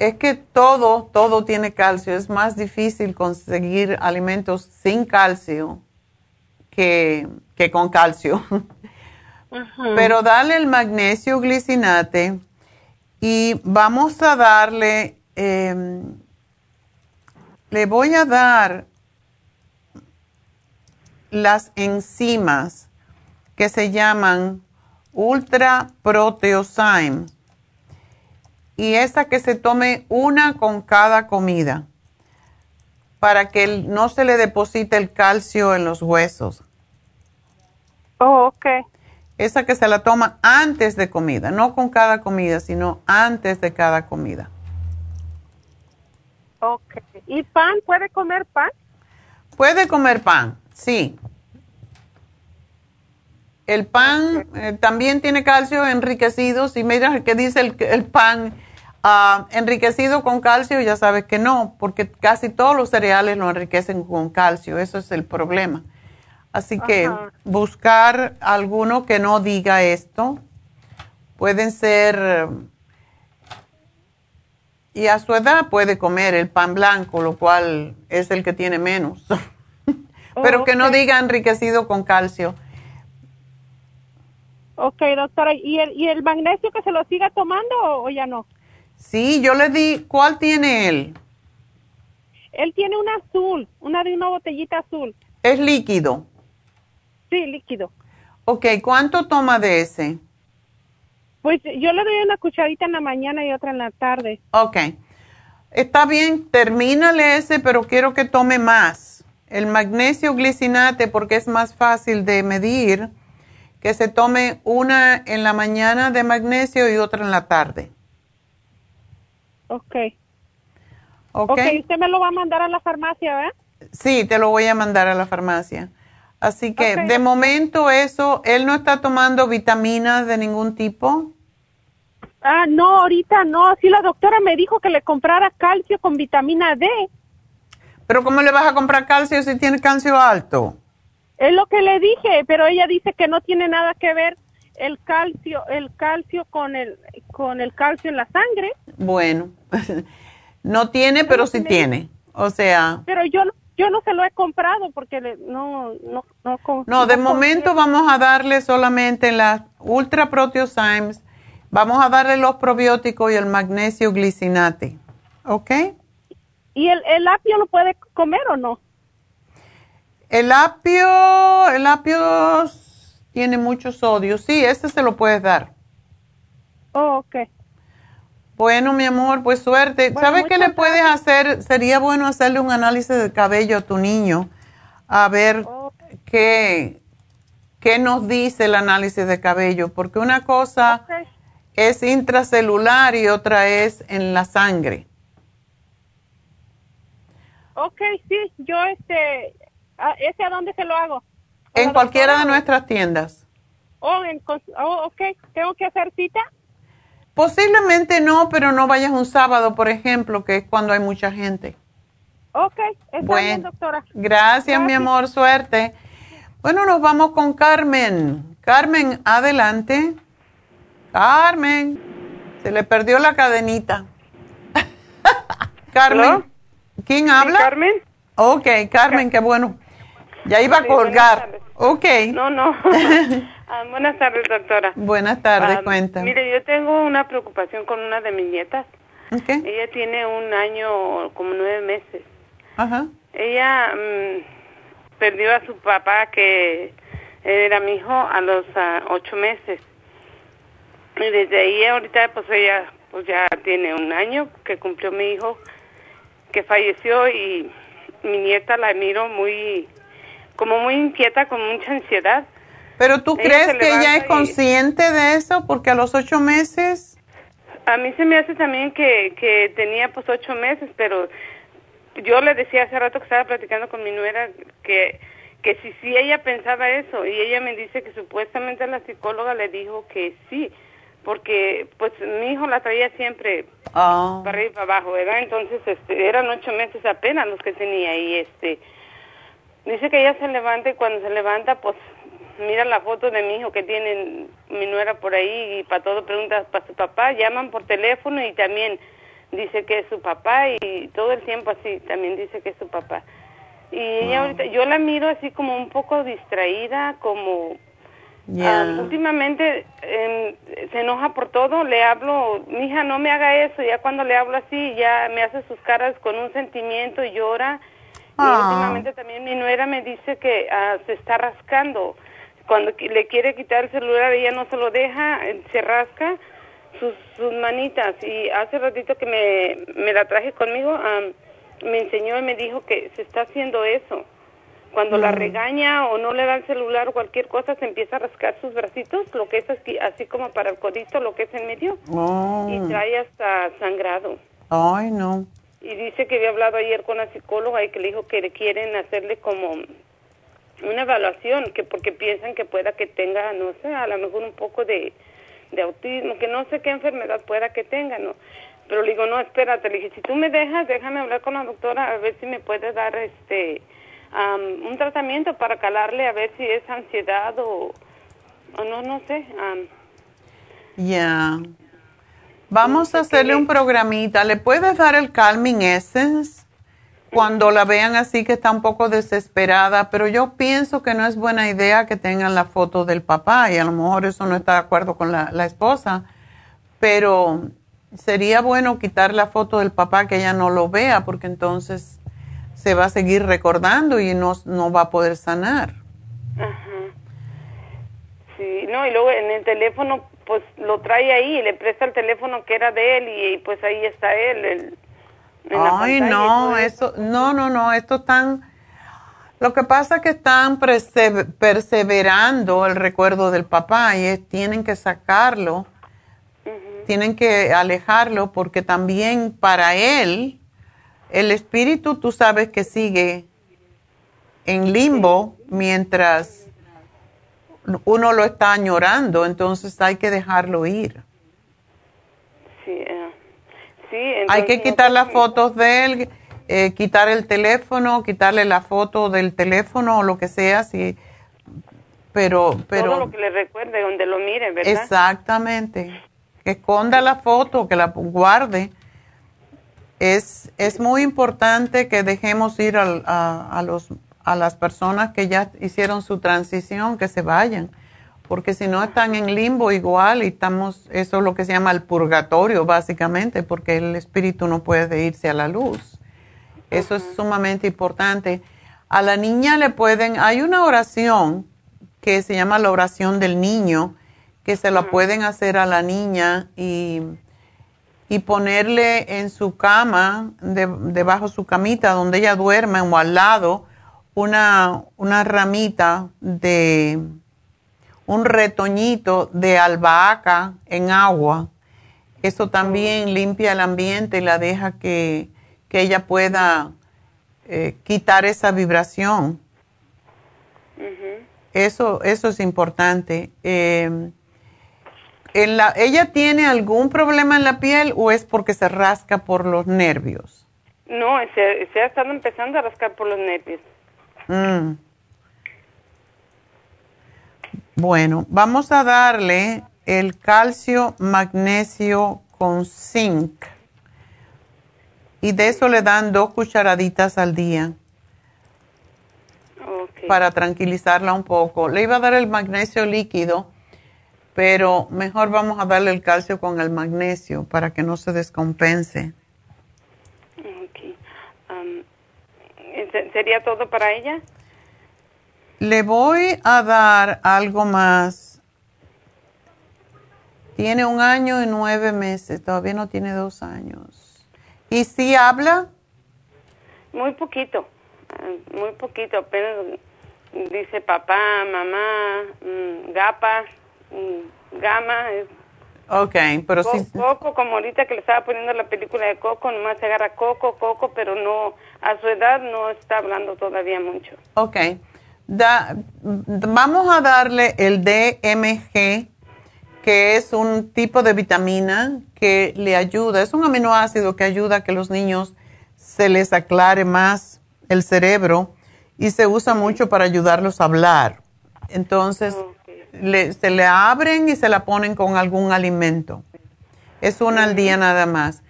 Es que todo, todo tiene calcio, es más difícil conseguir alimentos sin calcio que, que con calcio. Pero dale el magnesio glicinate y vamos a darle, em, le voy a dar las enzimas que se llaman ultra proteosyme y esa que se tome una con cada comida para que no se le deposite el calcio en los huesos. Oh, ok. Esa que se la toma antes de comida, no con cada comida, sino antes de cada comida. Ok. ¿Y pan? ¿Puede comer pan? Puede comer pan, sí. El pan eh, también tiene calcio enriquecido. Si miras que dice el, el pan ah, enriquecido con calcio, ya sabes que no, porque casi todos los cereales lo enriquecen con calcio. Eso es el problema. Así que buscar alguno que no diga esto. Pueden ser, y a su edad puede comer el pan blanco, lo cual es el que tiene menos. Pero que no diga enriquecido con calcio. Ok, doctora. ¿Y el, ¿Y el magnesio que se lo siga tomando o, ya no? Sí, yo le di, ¿cuál tiene él? Él tiene una azul, una de una botellita azul. ¿Es líquido? Sí, líquido. Ok, ¿cuánto toma de ese? Pues yo le doy una cucharita en la mañana y otra en la tarde. Ok. Está bien, termínale ese, pero quiero que tome más. El magnesio glicinate, porque es más fácil de medir, que se tome una en la mañana de magnesio y otra en la tarde. Ok. Ok. Ok, usted me lo va a mandar a la farmacia, ¿verdad? Sí, te lo voy a mandar a la farmacia. Así que de momento eso, ¿él no está tomando vitaminas de ningún tipo? Ah, no, ahorita no. Sí, la doctora me dijo que le comprara calcio con vitamina D. Pero ¿cómo le vas a comprar calcio si tiene calcio alto? Es lo que le dije, pero ella dice que no tiene nada que ver el calcio, el calcio con el con el calcio en la sangre. Bueno, no tiene, pero sí tiene. O sea. Pero yo yo no se lo he comprado porque no no no. No, de momento vamos a darle solamente las Ultra Proteosymes, vamos a darle los probióticos y el magnesio glicinate, ¿ok? ¿Y el, el apio lo puede comer o no? El apio, el apio tiene mucho sodio. Sí, ese se lo puedes dar. Oh, ok. Bueno, mi amor, pues suerte. ¿Sabes qué le puedes hacer? Sería bueno hacerle un análisis de cabello a tu niño, a ver qué, qué nos dice el análisis de cabello, porque una cosa es intracelular y otra es en la sangre. Ok, sí, yo este, ¿Ese a dónde se lo hago? En cualquiera de nuestras tiendas. Oh, en, oh, ok. ¿Tengo que hacer cita? Posiblemente no, pero no vayas un sábado, por ejemplo, que es cuando hay mucha gente. Ok, está bien, doctora. Gracias, mi amor, suerte. Bueno, nos vamos con Carmen. Carmen, adelante. Carmen, se le perdió la cadenita. Carmen. ¿Quién habla? Carmen. Ok, Carmen, qué bueno. Ya iba a colgar. Ok. No, no. Ah, buenas tardes, doctora. Buenas tardes, ah, cuenta. Mire, yo tengo una preocupación con una de mis nietas. Okay. Ella tiene un año, como nueve meses. Ajá. Ella mm, perdió a su papá, que era mi hijo, a los ah, ocho meses. Y desde ahí ahorita, pues ella pues ya tiene un año que cumplió mi hijo, que falleció y mi nieta la miro muy como muy inquieta, con mucha ansiedad. ¿Pero tú crees que ella es consciente de eso? Porque a los ocho meses... A mí se me hace también que, que tenía pues ocho meses, pero yo le decía hace rato que estaba platicando con mi nuera que, que si, si ella pensaba eso y ella me dice que supuestamente la psicóloga le dijo que sí, porque pues mi hijo la traía siempre ah. para arriba y para abajo, ¿verdad? Entonces este, eran ocho meses apenas los que tenía y este Dice que ella se levanta y cuando se levanta, pues mira la foto de mi hijo que tiene mi nuera por ahí y para todo pregunta para su papá, llaman por teléfono y también dice que es su papá y todo el tiempo así también dice que es su papá. Y ella ahorita, yo la miro así como un poco distraída, como ah, últimamente em, se enoja por todo, le hablo, mi hija no me haga eso, ya cuando le hablo así ya me hace sus caras con un sentimiento y llora y Ah. últimamente también mi nuera me dice que ah, se está rascando. Cuando le quiere quitar el celular, ella no se lo deja, eh, se rasca sus, sus manitas. Y hace ratito que me, me la traje conmigo, ah, me enseñó y me dijo que se está haciendo eso. cuando la Mm. regaña o no le da el celular o cualquier cosa, se empieza a rascar sus bracitos, lo que es así, así como para el codito, lo que es en medio, Oh. y trae hasta sangrado. Ay, no. Y dice que había hablado ayer con la psicóloga y que le dijo que le quieren hacerle como una evaluación, que porque piensan que pueda que tenga, no sé, a lo mejor un poco de, de autismo, que no sé qué enfermedad pueda que tenga, ¿no? Pero le digo, no, espérate, le dije, si tú me dejas, déjame hablar con la doctora a ver si me puede dar este un tratamiento para calarle a ver si es ansiedad o, o no, no sé. am. Ya. Vamos a hacerle un programita. ¿Le puedes dar el Calming Essence cuando la vean así que está un poco desesperada? Pero yo pienso que no es buena idea que tengan la foto del papá y a lo mejor eso no está de acuerdo con la, la esposa. Pero sería bueno quitar la foto del papá que ella no lo vea porque entonces se va a seguir recordando y no, no va a poder sanar. Ajá. Sí, no, y luego en el teléfono, pues lo trae ahí le presta el teléfono que era de él y, pues ahí está él. Ay, no, eso, no, no, no, esto están, lo que pasa es que están perse- perseverando el recuerdo del papá y es- tienen que sacarlo, tienen que alejarlo porque también para él, el espíritu tú sabes que sigue en limbo mientras uno lo está añorando, entonces hay que dejarlo ir. Sí, eh, sí, Hay que quitar las fotos de él, eh, quitar el teléfono, quitarle la foto del teléfono o lo que sea, sí. Pero, si- pero, todo lo que le recuerde, donde lo mire, ¿verdad? exactamente. Que esconda la foto, que la guarde. Es, es muy importante que dejemos ir al- a, a los, a las personas que ya hicieron su transición, que se vayan. Porque si no están en limbo igual y estamos, eso es lo que se llama el purgatorio básicamente, porque el espíritu no puede irse a la luz. Eso es sumamente importante. A la niña le pueden, hay una oración que se llama la oración del niño, que se la pueden hacer a la niña y, y ponerle en su cama, de- debajo de su camita, donde ella duerme o al lado, una, una ramita de, un retoñito de albahaca en agua. Eso también limpia el ambiente y la deja que, que ella pueda eh, quitar esa vibración. Eso, eso es importante. Eh, en la- ¿Ella tiene algún problema en la piel o es porque se rasca por los nervios? No, se, se ha estado empezando a rascar por los nervios. Mm. Bueno, vamos a darle el calcio magnesio con zinc. Y de eso le dan dos cucharaditas al día para tranquilizarla un poco. Le iba a dar el magnesio líquido, pero mejor vamos a darle el calcio con el magnesio para que no se descompense. Ok. Am, ¿se- ¿Sería todo para ella? Le voy a dar algo más. Tiene un año y nueve meses, todavía no tiene dos años. ¿Y si habla? Muy poquito, muy poquito. Apenas dice papá, mamá, mm, gapa, mm, gama. es- Ok, pero sí. Coco, como ahorita que le estaba poniendo la película de Coco, nomás se agarra Coco, Coco, pero no, a su edad no está hablando todavía mucho. Ok. Da- vamos a darle el DMG, que es un tipo de vitamina que le ayuda, es un aminoácido que ayuda a que los niños se les aclare más el cerebro y se usa mucho para ayudarlos a hablar. Entonces, le- se le abren y se la ponen con algún alimento. Es una al día nada más.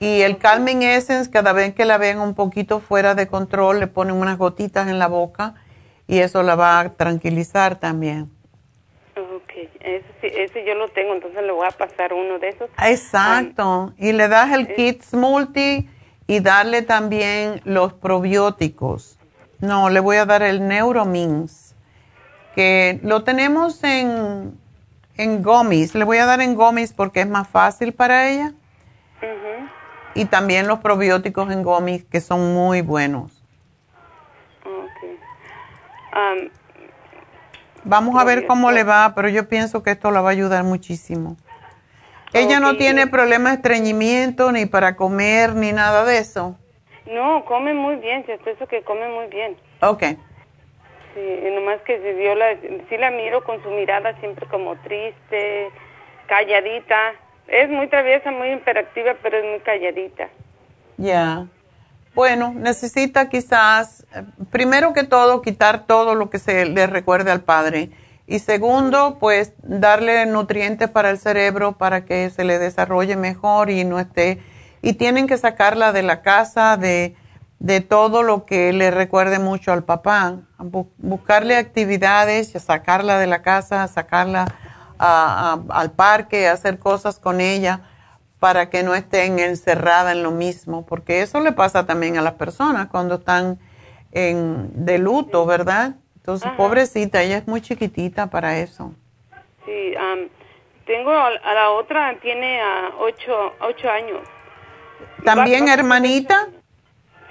Y el Calming Essence, cada vez que la ven un poquito fuera de control, le ponen unas gotitas en la boca y eso la va a tranquilizar también. Ok, ese, yo lo tengo, entonces le voy a pasar uno de esos. Exacto. Y le das el Kids Multi y darle también los probióticos. No, le voy a dar el Neuromins, que lo tenemos en, en gomis. Le voy a dar en gomis porque es más fácil para ella. Y también los probióticos en gomis, que son muy buenos. Am, Vamos a ver cómo le va, pero yo pienso que esto la va a ayudar muchísimo. Ella no tiene problemas de estreñimiento, ni para comer, ni nada de eso. no, come muy bien, si hasta eso que come muy bien. Ok. Sí, y nomás que se dio la, sí la miro con su mirada siempre como triste, calladita. Es muy traviesa, muy hiperactiva, pero es muy calladita. Ya. Bueno, necesita quizás, eh, primero que todo, quitar todo lo que se le recuerde al padre. Y segundo, pues darle nutrientes para el cerebro para que se le desarrolle mejor y no esté. Y tienen que sacarla de la casa, de, de todo lo que le recuerde mucho al papá. Bu- buscarle actividades, sacarla de la casa, sacarla a- al parque, hacer cosas con ella para que no estén encerrada en lo mismo, porque eso le pasa también a las personas cuando están en, de luto, ¿verdad? Entonces, Ajá. pobrecita, ella es muy chiquitita para eso. Sí, am, tengo a, la otra, tiene a ocho, ocho años. ¿También Va- hermanita?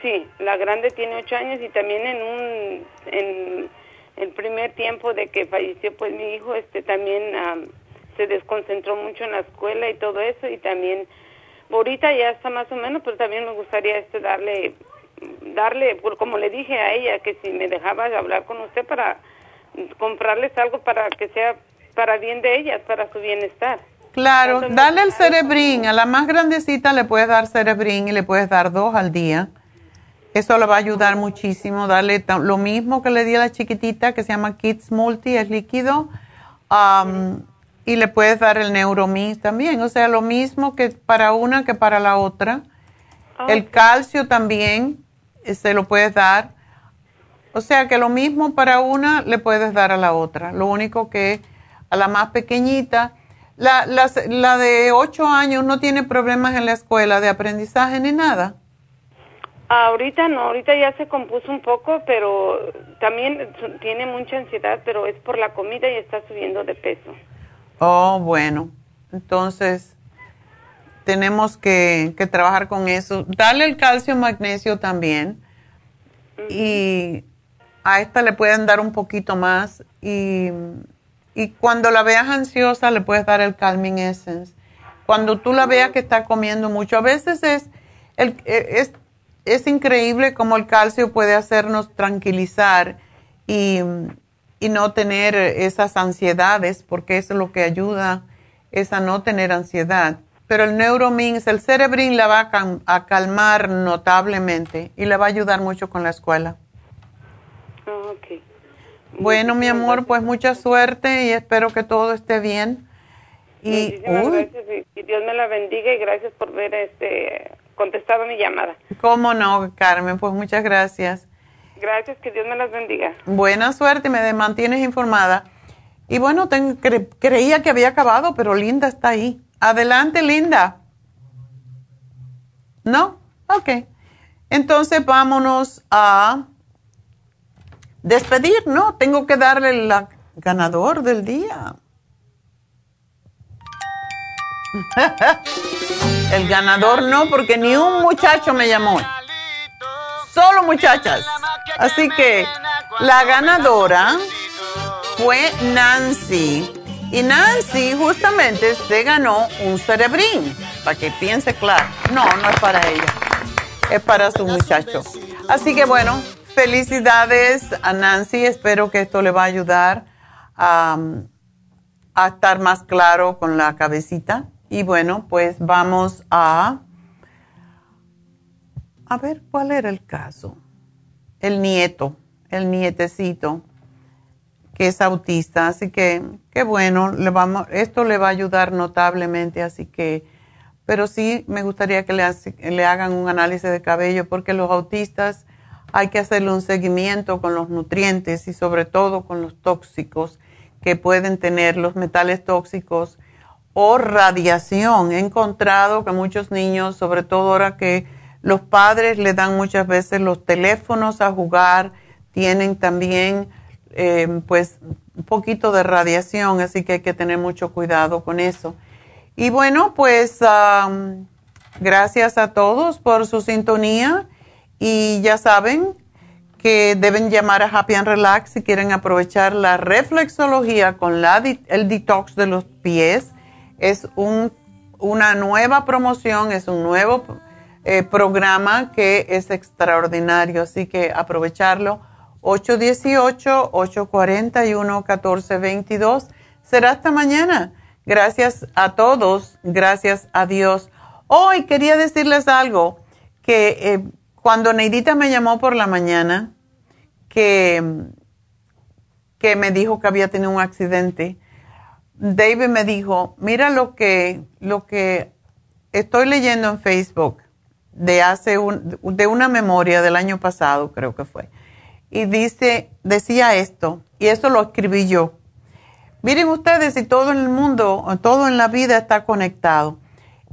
Sí, la grande tiene ocho años y también en un, en el primer tiempo de que falleció, pues mi hijo, este, también am, se desconcentró mucho en la escuela y todo eso y también, ahorita ya está más o menos, pero también me gustaría este darle, darle, por- como le dije a ella, que si me dejaba hablar con usted para comprarles algo para que sea para bien de ellas, para su bienestar. Claro, Tanto dale el cerebrín. A la más grandecita le puedes dar cerebrín y le puedes dar dos al día. Eso le va a ayudar muchísimo. Darle lo mismo que le di a la chiquitita que se llama Kids Multi, es líquido. Am, y le puedes dar el Neuromix también. O sea, lo mismo que para una que para la otra. El calcio también eh, se lo puedes dar. O sea que lo mismo para una le puedes dar a la otra. Lo único que a la más pequeñita, la, la, la de 8 años no tiene problemas en la escuela de aprendizaje ni nada. Ahorita no, ahorita ya se compuso un poco, pero también tiene mucha ansiedad, pero es por la comida y está subiendo de peso. Oh, bueno. Entonces, tenemos que, que trabajar con eso. Dale el calcio magnesio también. Y a esta le pueden dar un poquito más. Y, y cuando la veas ansiosa, le puedes dar el Calming Essence. Cuando tú la veas que está comiendo mucho, a veces es, el, eh, es, es increíble cómo el calcio puede hacernos tranquilizar y, y no tener esas ansiedades, porque eso es lo que ayuda, es a no tener ansiedad. Pero el Neuromins, el Cerebrin la va a, calmar notablemente y le va a ayudar mucho con la escuela. Ah, ok. Bueno, mi amor, pues mucha suerte y espero que todo esté bien. Y, gracias y, y Dios me la bendiga y gracias por ver este contestado mi llamada. ¿cómo no, Carmen? Pues muchas gracias. Gracias, que Dios me las bendiga. Buena suerte, me mantienes informada. Y bueno, creía que había acabado, pero Linda está ahí. Adelante, Linda. ¿No? Ok. Entonces vámonos a despedir, ¿no? Tengo que darle el ganador del día. el ganador no, porque ni un muchacho me llamó. Solo muchachas. Así que la ganadora fue Nancy. Y Nancy justamente se ganó un cerebrín, para que piense claro. No, no es para ella, es para su muchacho. Así que bueno, felicidades a Nancy. Espero que esto le va a ayudar a, a estar más claro con la cabecita. Y bueno, pues vamos a... A ver, ¿cuál era el caso? El nieto, el nietecito que es autista, así que qué bueno, esto le va a ayudar notablemente, así que, pero sí me gustaría que le hagan un análisis de cabello porque los autistas hay que hacerle un seguimiento con los nutrientes y sobre todo con los tóxicos que pueden tener los metales tóxicos o radiación. He encontrado que muchos niños, sobre todo ahora que los padres le dan muchas veces los teléfonos a jugar, tienen también eh, pues un poquito de radiación, así que hay que tener mucho cuidado con eso. Y bueno, pues am, gracias a todos por su sintonía y ya saben que deben llamar a Happy and Relax si quieren aprovechar la reflexología con la, el detox de los pies. Es un, una nueva promoción, es un nuevo eh, programa que es extraordinario, así que aprovecharlo. 818-841-1422. Será hasta mañana. Gracias a todos, gracias a Dios. Hoy quería decirles algo, que eh, cuando Neidita me llamó por la mañana, que, que me dijo que había tenido un accidente, David me dijo, mira lo que, lo que estoy leyendo en Facebook de hace un, de una memoria del año pasado, creo que fue. Y dice, decía esto, y eso lo escribí yo. Miren ustedes, si todo en el mundo, todo en la vida está conectado.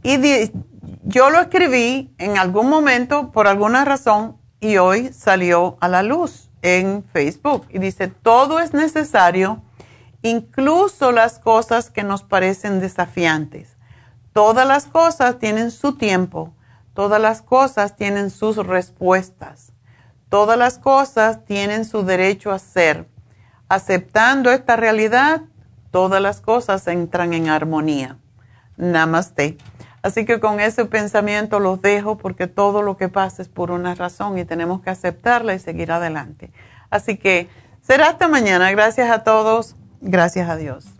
Y yo lo escribí en algún momento, por alguna razón, y hoy salió a la luz en Facebook. Y dice, todo es necesario, incluso las cosas que nos parecen desafiantes. Todas las cosas tienen su tiempo, todas las cosas tienen sus respuestas, todas las cosas tienen su derecho a ser. Aceptando esta realidad, todas las cosas entran en armonía. Namaste. Así que con ese pensamiento los dejo porque todo lo que pasa es por una razón y tenemos que aceptarla y seguir adelante. Así que será hasta mañana. Gracias a todos. Gracias a Dios.